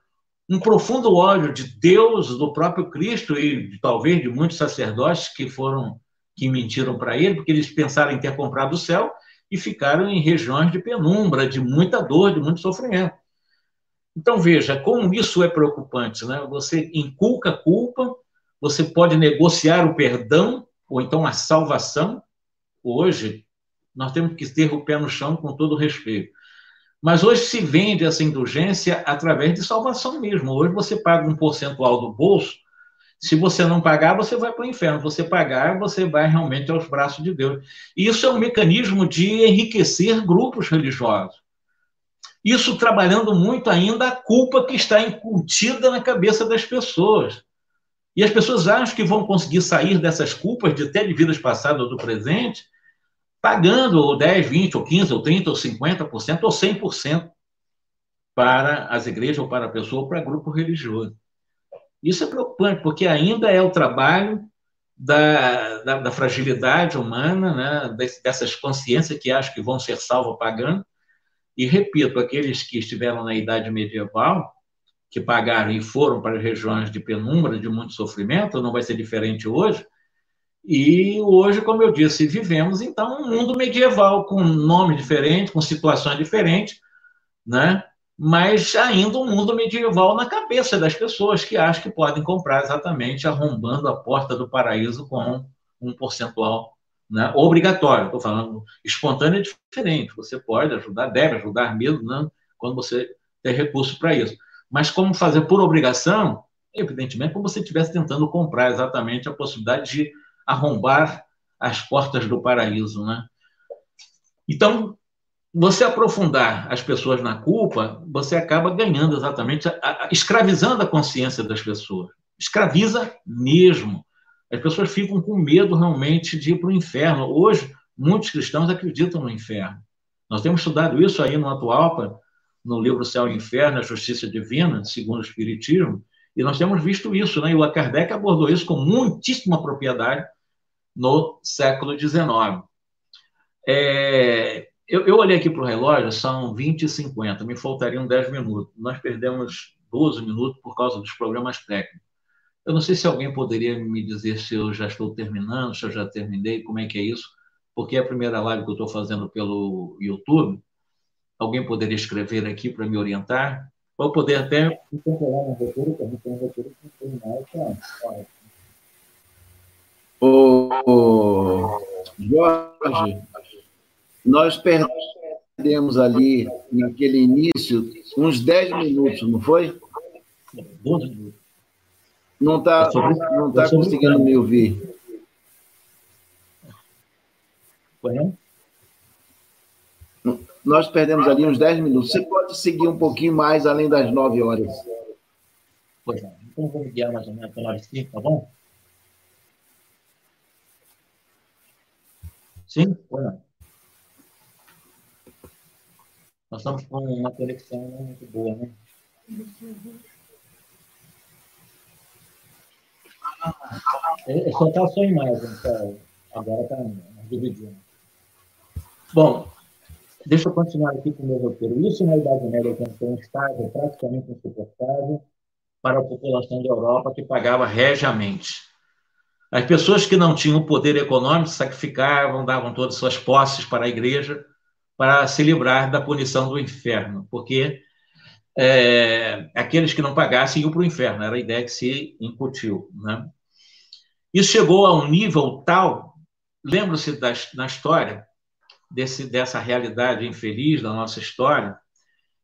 Speaker 4: um profundo ódio de Deus, do próprio Cristo e talvez de muitos sacerdotes que foram que mentiram para ele, porque eles pensaram em ter comprado o céu e ficaram em regiões de penumbra, de muita dor, de muito sofrimento. Então veja como isso é preocupante, né? Você inculca culpa, você pode negociar o perdão ou então a salvação, hoje, nós temos que ter o pé no chão com todo respeito. Mas hoje se vende essa indulgência através de salvação mesmo. Hoje você paga um percentual do bolso. Se você não pagar, você vai para o inferno. Você pagar, você vai realmente aos braços de Deus. Isso é um mecanismo de enriquecer grupos religiosos. Isso trabalhando muito ainda a culpa que está incutida na cabeça das pessoas. E as pessoas acham que vão conseguir sair dessas culpas de até de vidas passadas ou do presente, pagando 10, 20, ou 15, ou 30, ou 50%, ou 100% para as igrejas, ou para a pessoa, ou para grupo religioso. Isso é preocupante, porque ainda é o trabalho da, da, da fragilidade humana, né? dessas consciências que acham que vão ser salvas pagando. E, repito, aqueles que estiveram na idade medieval, que pagaram e foram para regiões de penumbra, de muito sofrimento, não vai ser diferente hoje. E hoje, como eu disse, vivemos então um mundo medieval com nome diferente, com situações diferentes, né? Mas ainda um mundo medieval na cabeça das pessoas que acham que podem comprar exatamente arrombando a porta do paraíso com um percentual né? obrigatório. Estou falando espontâneo é diferente. Você pode ajudar, deve ajudar mesmo, né? quando você tem recurso para isso. Mas como fazer por obrigação, evidentemente, como você estivesse tentando comprar exatamente a possibilidade de arrombar as portas do paraíso, né? Então, você aprofundar as pessoas na culpa, você acaba ganhando exatamente, escravizando a consciência das pessoas. Escraviza mesmo. As pessoas ficam com medo realmente de ir para o inferno. Hoje, muitos cristãos acreditam no inferno. Nós temos estudado isso aí no Atualpa, no livro Céu e Inferno, a Justiça Divina, segundo o Espiritismo, e nós temos visto isso, né? E o Kardec abordou isso com muitíssima propriedade no século XIX. É, eu, eu, olhei aqui para o relógio, são 20 e 50, me faltariam 10 minutos. Nós perdemos 12 minutos por causa dos problemas técnicos. Eu não sei se alguém poderia me dizer se eu já estou terminando, se eu já terminei, como é que é isso, porque é a primeira live que eu estou fazendo pelo YouTube, alguém poderia escrever aqui para me orientar? Poder até para não tem mais.
Speaker 2: Ô, Jorge, nós perdemos ali, naquele início, uns 10 minutos, não foi? 12 minutos. Não está não tá conseguindo me ouvir. Nós perdemos ali uns 10 minutos. Você pode seguir um pouquinho mais além das 9 horas.
Speaker 4: Pois é. Então vou guiar mais ou menos pela hora 5, tá bom? Sim? Ou não? Nós estamos com uma conexão muito boa, né? É, só está a sua imagem, tá? agora está dividindo. Bom, Deixa eu continuar aqui com o meu roteiro. Isso na Idade Média, foi um estágio praticamente insuportável para a população da Europa que pagava regiamente. As pessoas que não tinham poder econômico sacrificavam, davam todas suas posses para a igreja para se livrar da punição do inferno, porque é, aqueles que não pagassem iam para o inferno, era a ideia que se incutiu. Né? Isso chegou a um nível tal, lembra-se na história, desse, dessa realidade infeliz da nossa história,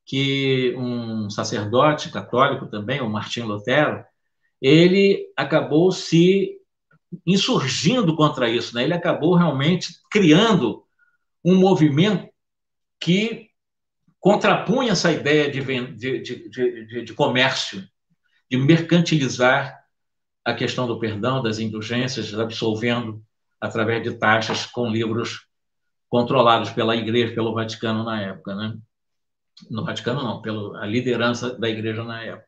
Speaker 4: que um sacerdote católico também, o Martim Lutero, ele acabou se insurgindo contra isso, né? Ele acabou realmente criando um movimento que contrapunha essa ideia de, de, de, de, comércio, de mercantilizar a questão do perdão, das indulgências, absolvendo através de taxas com livros controlados pela Igreja, pelo Vaticano na época, né? No Vaticano não, pela liderança da Igreja na época.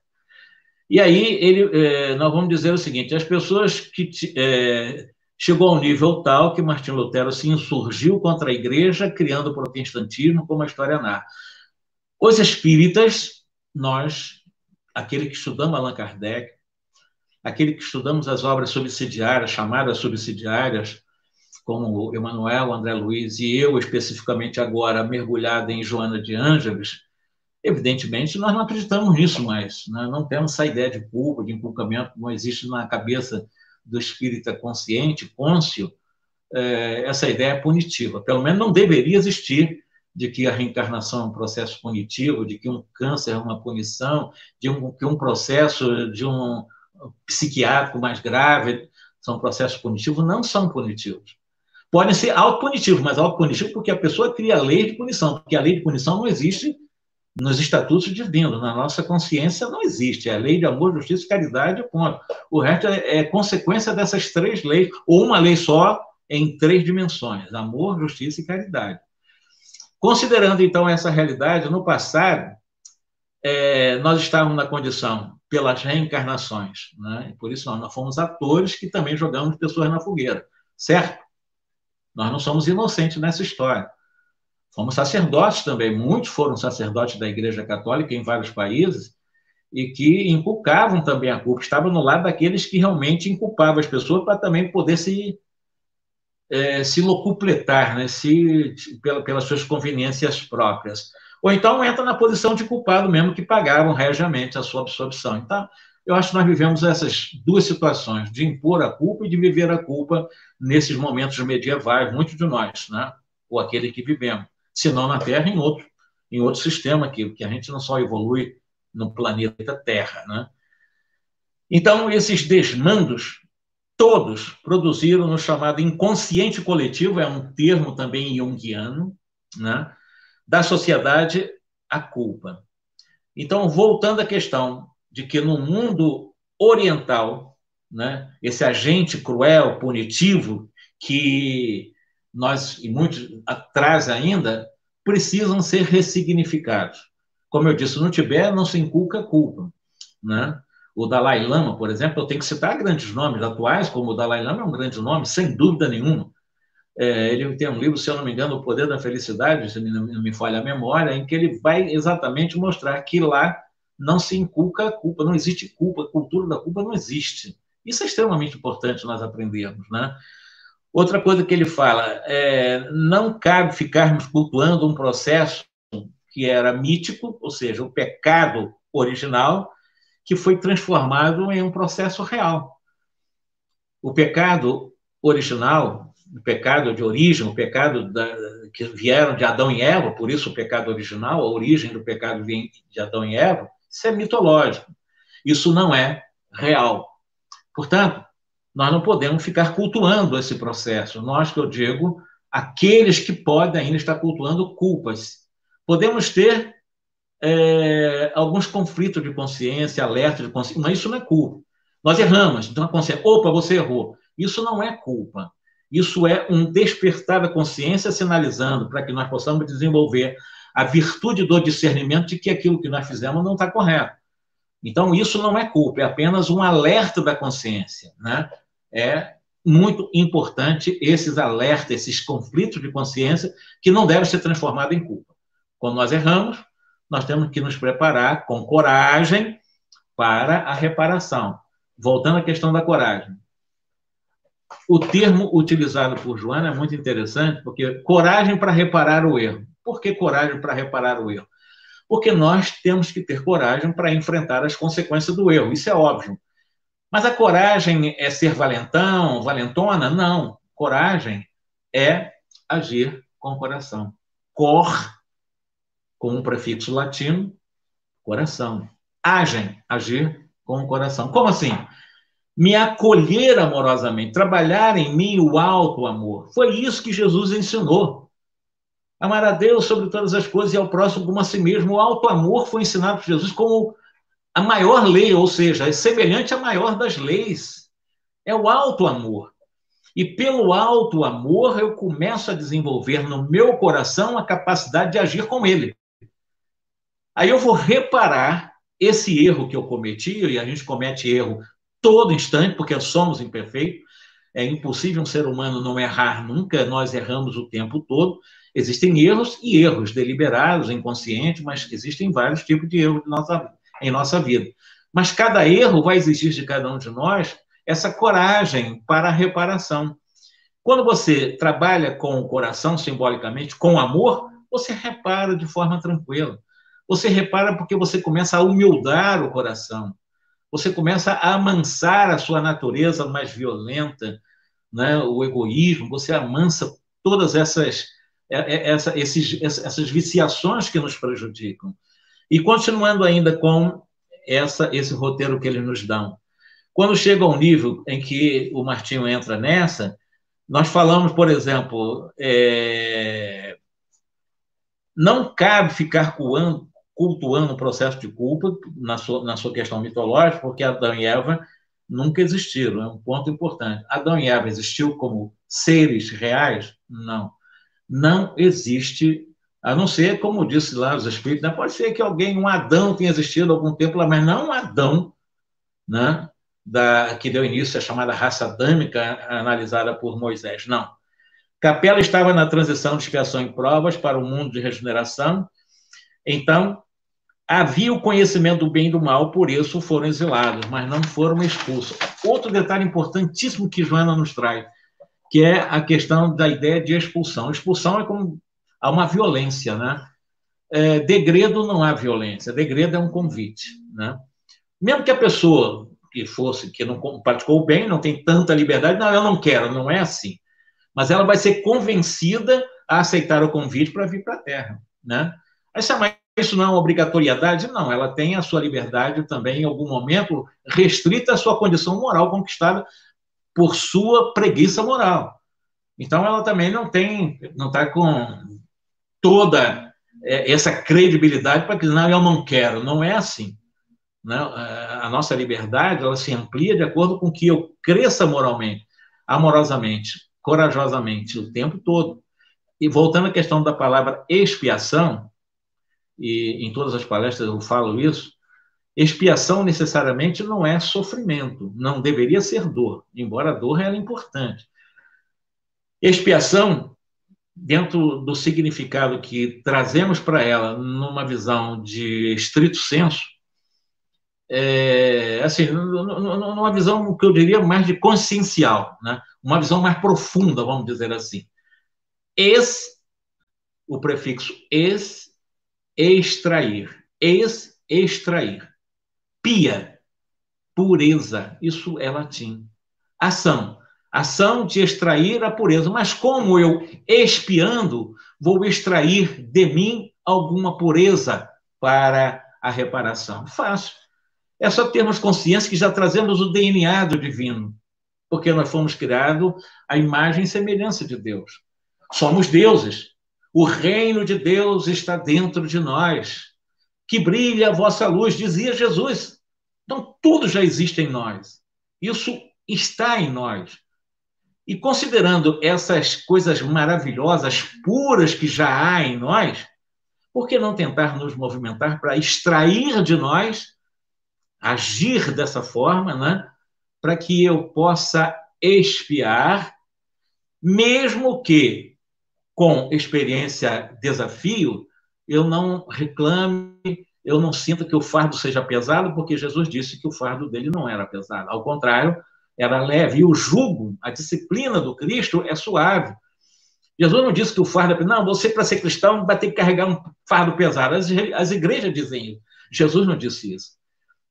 Speaker 4: E aí ele, é, nós vamos dizer o seguinte: as pessoas que é, chegou ao nível tal que Martim Lutero se insurgiu contra a Igreja, criando o protestantismo, como a história narra. Os espíritas, nós, aquele que estudamos Allan Kardec, aquele que estudamos as obras subsidiárias, chamadas subsidiárias, como Emanuel, André Luiz e eu, especificamente agora, mergulhado em Joana de Ângeles, evidentemente nós não acreditamos nisso mais. Né? Não temos essa ideia de culpa, de inculcamento, não existe na cabeça do espírita consciente, côncio, é, essa ideia punitiva. Pelo menos não deveria existir de que a reencarnação é um processo punitivo, de que um câncer é uma punição, de um, que um processo de um psiquiátrico mais grave são processos punitivos, não são punitivos podem ser autopunitivos, mas autopunitivos porque a pessoa cria a lei de punição, porque a lei de punição não existe nos estatutos divinos, na nossa consciência não existe. É a lei de amor, justiça e caridade, ponto. O resto é, é consequência dessas três leis, ou uma lei só em três dimensões: amor, justiça e caridade. Considerando então essa realidade, no passado, é, nós estávamos na condição pelas reencarnações, né? por isso nós, nós fomos atores que também jogamos pessoas na fogueira, certo? Nós não somos inocentes nessa história. Fomos sacerdotes também, muitos foram sacerdotes da Igreja Católica em vários países e que inculcavam também a culpa, estavam no lado daqueles que realmente inculpavam as pessoas para também poder se, é, se locupletar, né? se, pela, pelas suas conveniências próprias. Ou então entra na posição de culpado mesmo, que pagavam regiamente a sua absorção. Então, eu acho que nós vivemos essas duas situações, de impor a culpa e de viver a culpa nesses momentos medievais, muitos de nós, né? ou aquele que vivemos, se não na Terra, em outro, em outro sistema, que, que a gente não só evolui no planeta Terra. Né? Então, esses desmandos, todos produziram no chamado inconsciente coletivo, é um termo também junguiano, né? da sociedade a culpa. Então, voltando à questão de que no mundo oriental, né, esse agente cruel, punitivo, que nós, e muitos atrás ainda, precisam ser ressignificados. Como eu disse, no Tibete não se inculca culpa. Né? O Dalai Lama, por exemplo, eu tenho que citar grandes nomes atuais, como o Dalai Lama é um grande nome, sem dúvida nenhuma. É, ele tem um livro, se eu não me engano, O Poder da Felicidade, se não me falha a memória, em que ele vai exatamente mostrar que lá não se inculca a culpa, não existe culpa, a cultura da culpa não existe. Isso é extremamente importante nós aprendermos, né? Outra coisa que ele fala é não cabe ficarmos cultuando um processo que era mítico, ou seja, o pecado original, que foi transformado em um processo real. O pecado original, o pecado de origem, o pecado da, que vieram de Adão e Eva, por isso o pecado original, a origem do pecado de Adão e Eva, isso é mitológico. Isso não é real. Portanto, nós não podemos ficar cultuando esse processo. Nós, que eu digo, aqueles que podem ainda estar cultuando culpas. Podemos ter é, alguns conflitos de consciência, alerta de consciência, mas isso não é culpa. Nós erramos, então a consciência, opa, você errou. Isso não é culpa. Isso é um despertar da consciência sinalizando para que nós possamos desenvolver a virtude do discernimento de que aquilo que nós fizemos não está correto. Então, isso não é culpa, é apenas um alerta da consciência. Né? É muito importante esses alertas, esses conflitos de consciência, que não devem ser transformados em culpa. Quando nós erramos, nós temos que nos preparar com coragem para a reparação. Voltando à questão da coragem. O termo utilizado por Joana é muito interessante, porque coragem para reparar o erro. Por que coragem para reparar o erro? Porque nós temos que ter coragem para enfrentar as consequências do erro, isso é óbvio. Mas a coragem é ser valentão, valentona? Não. Coragem é agir com o coração. Cor, com um prefixo latino, coração. Agem, agir com o coração. Como assim? Me acolher amorosamente, trabalhar em mim o alto amor. Foi isso que Jesus ensinou. Amar a Deus sobre todas as coisas e ao próximo como a si mesmo. O alto amor foi ensinado por Jesus como a maior lei, ou seja, é semelhante à maior das leis. É o alto amor. E pelo alto amor eu começo a desenvolver no meu coração a capacidade de agir com ele. Aí eu vou reparar esse erro que eu cometi, e a gente comete erro todo instante, porque somos imperfeitos. É impossível um ser humano não errar nunca, nós erramos o tempo todo. Existem erros e erros deliberados, inconscientes, mas existem vários tipos de erros nossa, em nossa vida. Mas cada erro vai exigir de cada um de nós essa coragem para a reparação. Quando você trabalha com o coração, simbolicamente, com amor, você repara de forma tranquila. Você repara porque você começa a humildar o coração. Você começa a amansar a sua natureza mais violenta, né? o egoísmo, você amansa todas essas, é, é, essa, esses, essas viciações que nos prejudicam. E continuando ainda com essa, esse roteiro que eles nos dão. Quando chega ao nível em que o Martinho entra nessa, nós falamos, por exemplo, é, não cabe ficar cultuando, cultuando o processo de culpa na sua, na sua questão mitológica, porque Adão e Eva nunca existiram, é um ponto importante. Adão e Eva existiu como seres reais? Não. Não existe, a não ser, como disse lá os Espíritos, né? pode ser que alguém, um Adão, tenha existido algum tempo lá, mas não um Adão, né? Da, que deu início à chamada raça adâmica analisada por Moisés. Não. Capela estava na transição de expiação em provas para o mundo de regeneração. Então, havia o conhecimento do bem e do mal, por isso foram exilados, mas não foram expulsos. Outro detalhe importantíssimo que Joana nos traz, que é a questão da ideia de expulsão. Expulsão é como há uma violência, né? É, degredo não há violência, degredo é um convite, né? Mesmo que a pessoa que fosse, que não praticou o bem, não tem tanta liberdade, não, eu não quero, não é assim. Mas ela vai ser convencida a aceitar o convite para vir para a Terra, né? É isso não é uma obrigatoriedade? Não, ela tem a sua liberdade também, em algum momento, restrita à sua condição moral conquistada por sua preguiça moral. Então, ela também não tem, não está com toda é, essa credibilidade para dizer, não, eu não quero. Não é assim. Né? a nossa liberdade, ela se amplia de acordo com que eu cresça moralmente, amorosamente, corajosamente, o tempo todo. E voltando à questão da palavra expiação, e em todas as palestras eu falo isso, expiação necessariamente não é sofrimento, não deveria ser dor, embora a dor é importante. Expiação, dentro do significado que trazemos para ela numa visão de estrito senso, é, assim, numa visão que eu diria mais de consciencial, né? uma visão mais profunda, vamos dizer assim. Ex, o prefixo ex extrair, ex-extrair. Pia, pureza, isso é latim. Ação, ação de extrair a pureza. Mas como eu, expiando, vou extrair de mim alguma pureza para a reparação? Fácil. É só termos consciência que já trazemos o DNA do divino, porque nós fomos criados à imagem e semelhança de Deus. Somos deuses, o reino de Deus está dentro de nós. Que brilhe a vossa luz, dizia Jesus. Então, tudo já existe em nós. Isso está em nós. E considerando essas coisas maravilhosas, puras que já há em nós, por que não tentar nos movimentar para extrair de nós, agir dessa forma, né? para que eu possa expiar, mesmo que com experiência, desafio, eu não reclame, eu não sinta que o fardo seja pesado, porque Jesus disse que o fardo dele não era pesado. Ao contrário, era leve. E o jugo, a disciplina do Cristo é suave. Jesus não disse que o fardo é Não, você, para ser cristão, vai ter que carregar um fardo pesado. As, as igrejas dizem isso. Jesus não disse isso.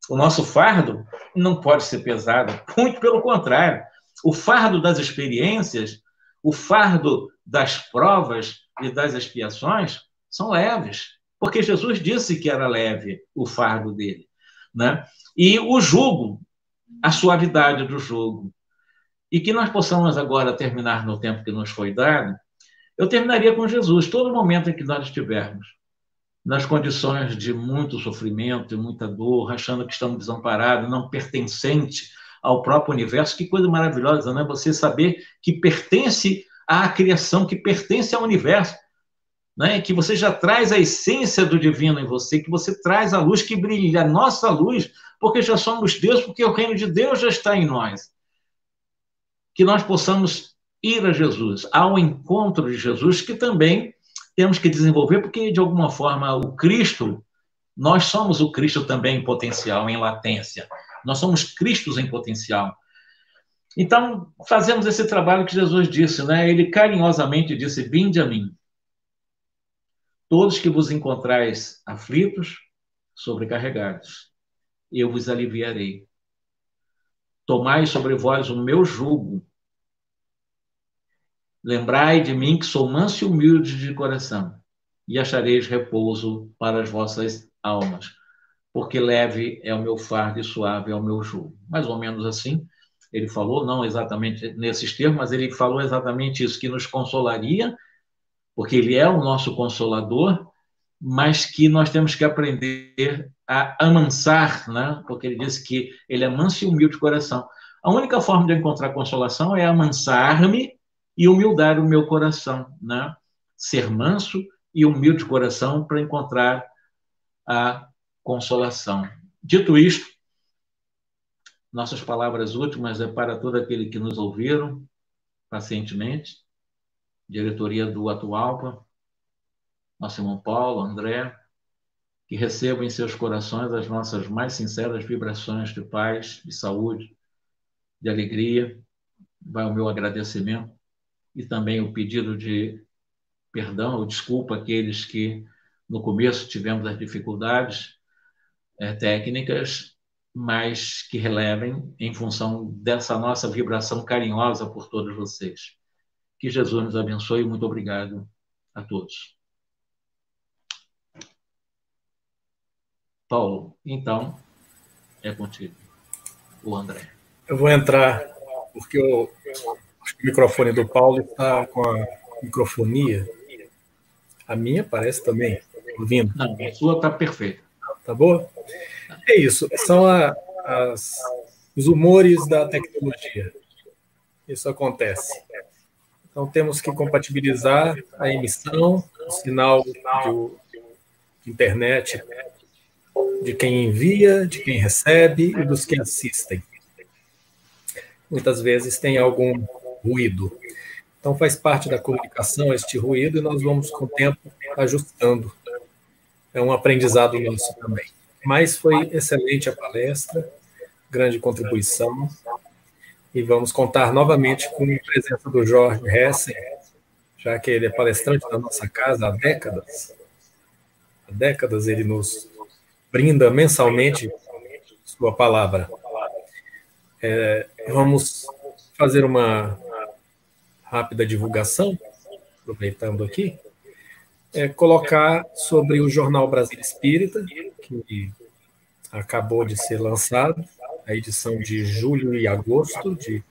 Speaker 4: O nosso fardo não pode ser pesado. Muito pelo contrário. O fardo das experiências, o fardo das provas e das expiações são leves, porque Jesus disse que era leve o fardo dele. Né? E o jugo, a suavidade do jugo. E que nós possamos agora terminar no tempo que nos foi dado, Eu terminaria com Jesus. Todo momento em que nós estivermos nas condições de muito sofrimento e muita dor, achando que estamos desamparados, não pertencente ao próprio universo, que coisa maravilhosa, não é? Você saber que pertence à criação, que pertence ao universo, né? que você já traz a essência do divino em você, que você traz a luz que brilha, a nossa luz, porque já somos Deus, porque o reino de Deus já está em nós. Que nós possamos ir a Jesus, ao encontro de Jesus, que também temos que desenvolver, porque de alguma forma o Cristo, nós somos o Cristo também em potencial, em latência. Nós somos Cristos em potencial. Então, fazemos esse trabalho que Jesus disse, né? Ele carinhosamente disse: Vinde a mim, todos que vos encontrais aflitos, sobrecarregados, eu vos aliviarei. Tomai sobre vós o meu jugo. Lembrai de mim que sou manso e humilde de coração, e achareis repouso para as vossas almas, porque leve é o meu fardo e suave é o meu jugo. Mais ou menos assim, ele falou, não exatamente nesses termos, mas ele falou exatamente isso, que nos consolaria, porque ele é o nosso consolador, mas que nós temos que aprender a amansar, né? porque ele disse que ele é manso e humilde de coração. A única forma de encontrar consolação é amansar-me e humildar o meu coração, né? ser manso e humilde de coração para encontrar a consolação. Dito isto, nossas palavras últimas é para todo aquele que nos ouviram pacientemente, diretoria do Atualpa, nosso irmão Paulo, André, que recebam em seus corações as nossas mais sinceras vibrações de paz, de saúde, de alegria. Vai o meu agradecimento e também o pedido de perdão ou desculpa àqueles que no começo tivemos as dificuldades é, técnicas, mas que relevem em função dessa nossa vibração carinhosa por todos vocês. Que Jesus nos abençoe. Muito obrigado a todos. Paulo, então, é contigo. O André.
Speaker 5: Eu vou entrar, porque eu, acho que o microfone do Paulo está com a microfonia. A minha parece também, ouvindo.
Speaker 4: Não, a sua está perfeita.
Speaker 5: Tá boa? É isso, são a, as, os humores da tecnologia. Isso acontece. Então temos que compatibilizar a emissão, o sinal de, internet de quem envia, de quem recebe e dos que assistem. Muitas vezes tem algum ruído. Então faz parte da comunicação este ruído e nós vamos com o tempo ajustando. É um aprendizado nosso também. Mas foi excelente a palestra, grande contribuição. E vamos contar novamente com a presença do Jorge Hessen, já que ele é palestrante da nossa casa há décadas. Há décadas ele nos brinda mensalmente sua palavra. É, vamos fazer uma rápida divulgação, aproveitando aqui, é, colocar sobre o Jornal Brasil Espírita, que acabou de ser lançado, a edição de julho e agosto de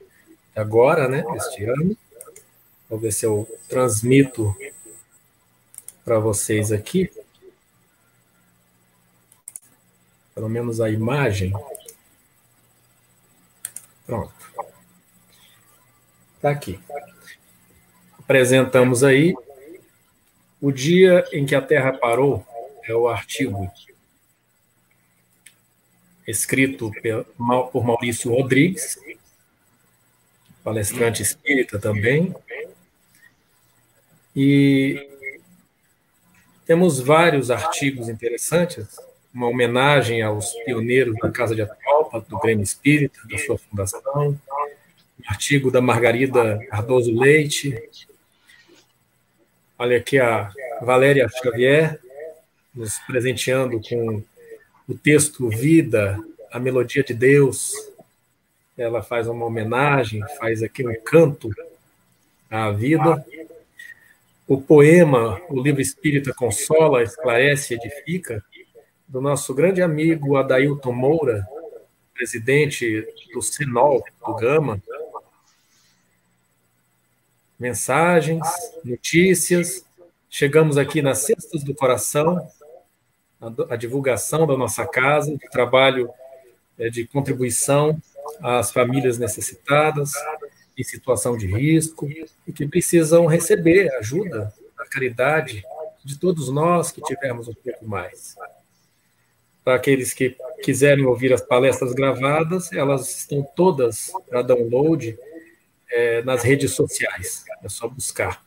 Speaker 5: agora, né, este ano. Vou ver se eu transmito para vocês aqui. pelo menos a imagem. Pronto. Está aqui. Apresentamos aí o dia em que a Terra parou, é o artigo escrito por Maurício Rodrigues, palestrante espírita também. E temos vários artigos interessantes uma homenagem aos pioneiros da Casa de Atualpa, do Grêmio Espírita, da sua fundação, um artigo da Margarida Cardoso Leite. Olha aqui a Valéria Xavier, nos presenteando com o texto Vida, a Melodia de Deus. Ela faz uma homenagem, faz aqui um canto à vida. O poema, o livro espírita consola, esclarece, edifica do nosso grande amigo Adailton Moura, presidente do Sinol, do Gama. mensagens, notícias. Chegamos aqui nas Cestas do Coração, a, divulgação da nossa casa, de trabalho é, de contribuição às famílias necessitadas, em situação de risco, e que precisam receber ajuda, a caridade de todos nós que tivermos um pouco mais. Para aqueles que quiserem ouvir as palestras gravadas, elas estão todas para download é, nas redes sociais. É só buscar.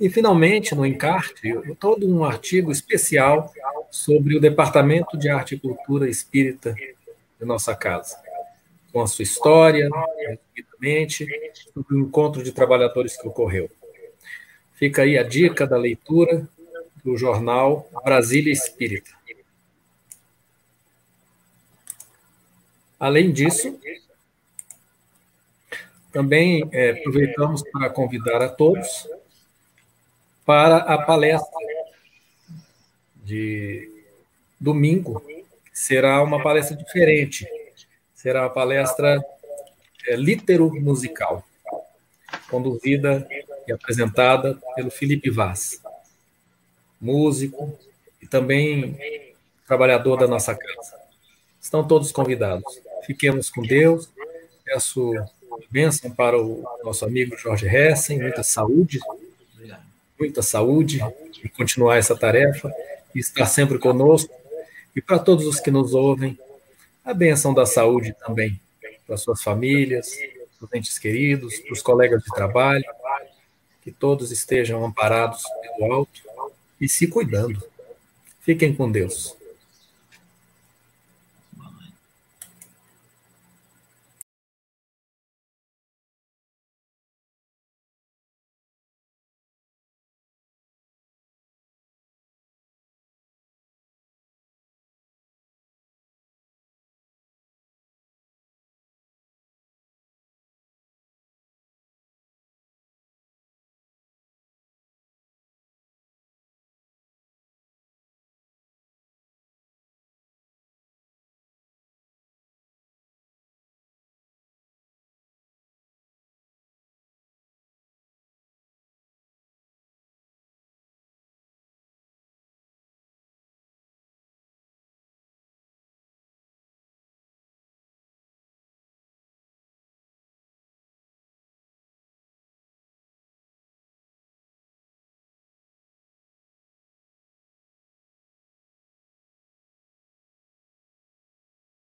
Speaker 5: E, finalmente, no encarte, todo um artigo especial sobre o Departamento de Arte e Cultura Espírita de nossa casa, com a sua história, resumidamente, sobre o encontro de trabalhadores que ocorreu. Fica aí a dica da leitura do jornal Brasília Espírita. Além disso, também é, aproveitamos para convidar a todos para a palestra de domingo. Será uma palestra diferente. Será uma palestra é, litero-musical, conduzida e apresentada pelo Felipe Vaz, músico e também trabalhador da nossa casa. Estão todos convidados. Fiquemos com Deus. Peço bênção para o nosso amigo Jorge Hessen, muita saúde, muita saúde e continuar essa tarefa e estar sempre conosco. E para todos os que nos ouvem, a bênção da saúde também, para suas famílias, para os entes queridos, para os colegas de trabalho, que todos estejam amparados pelo alto e se cuidando. Fiquem com Deus.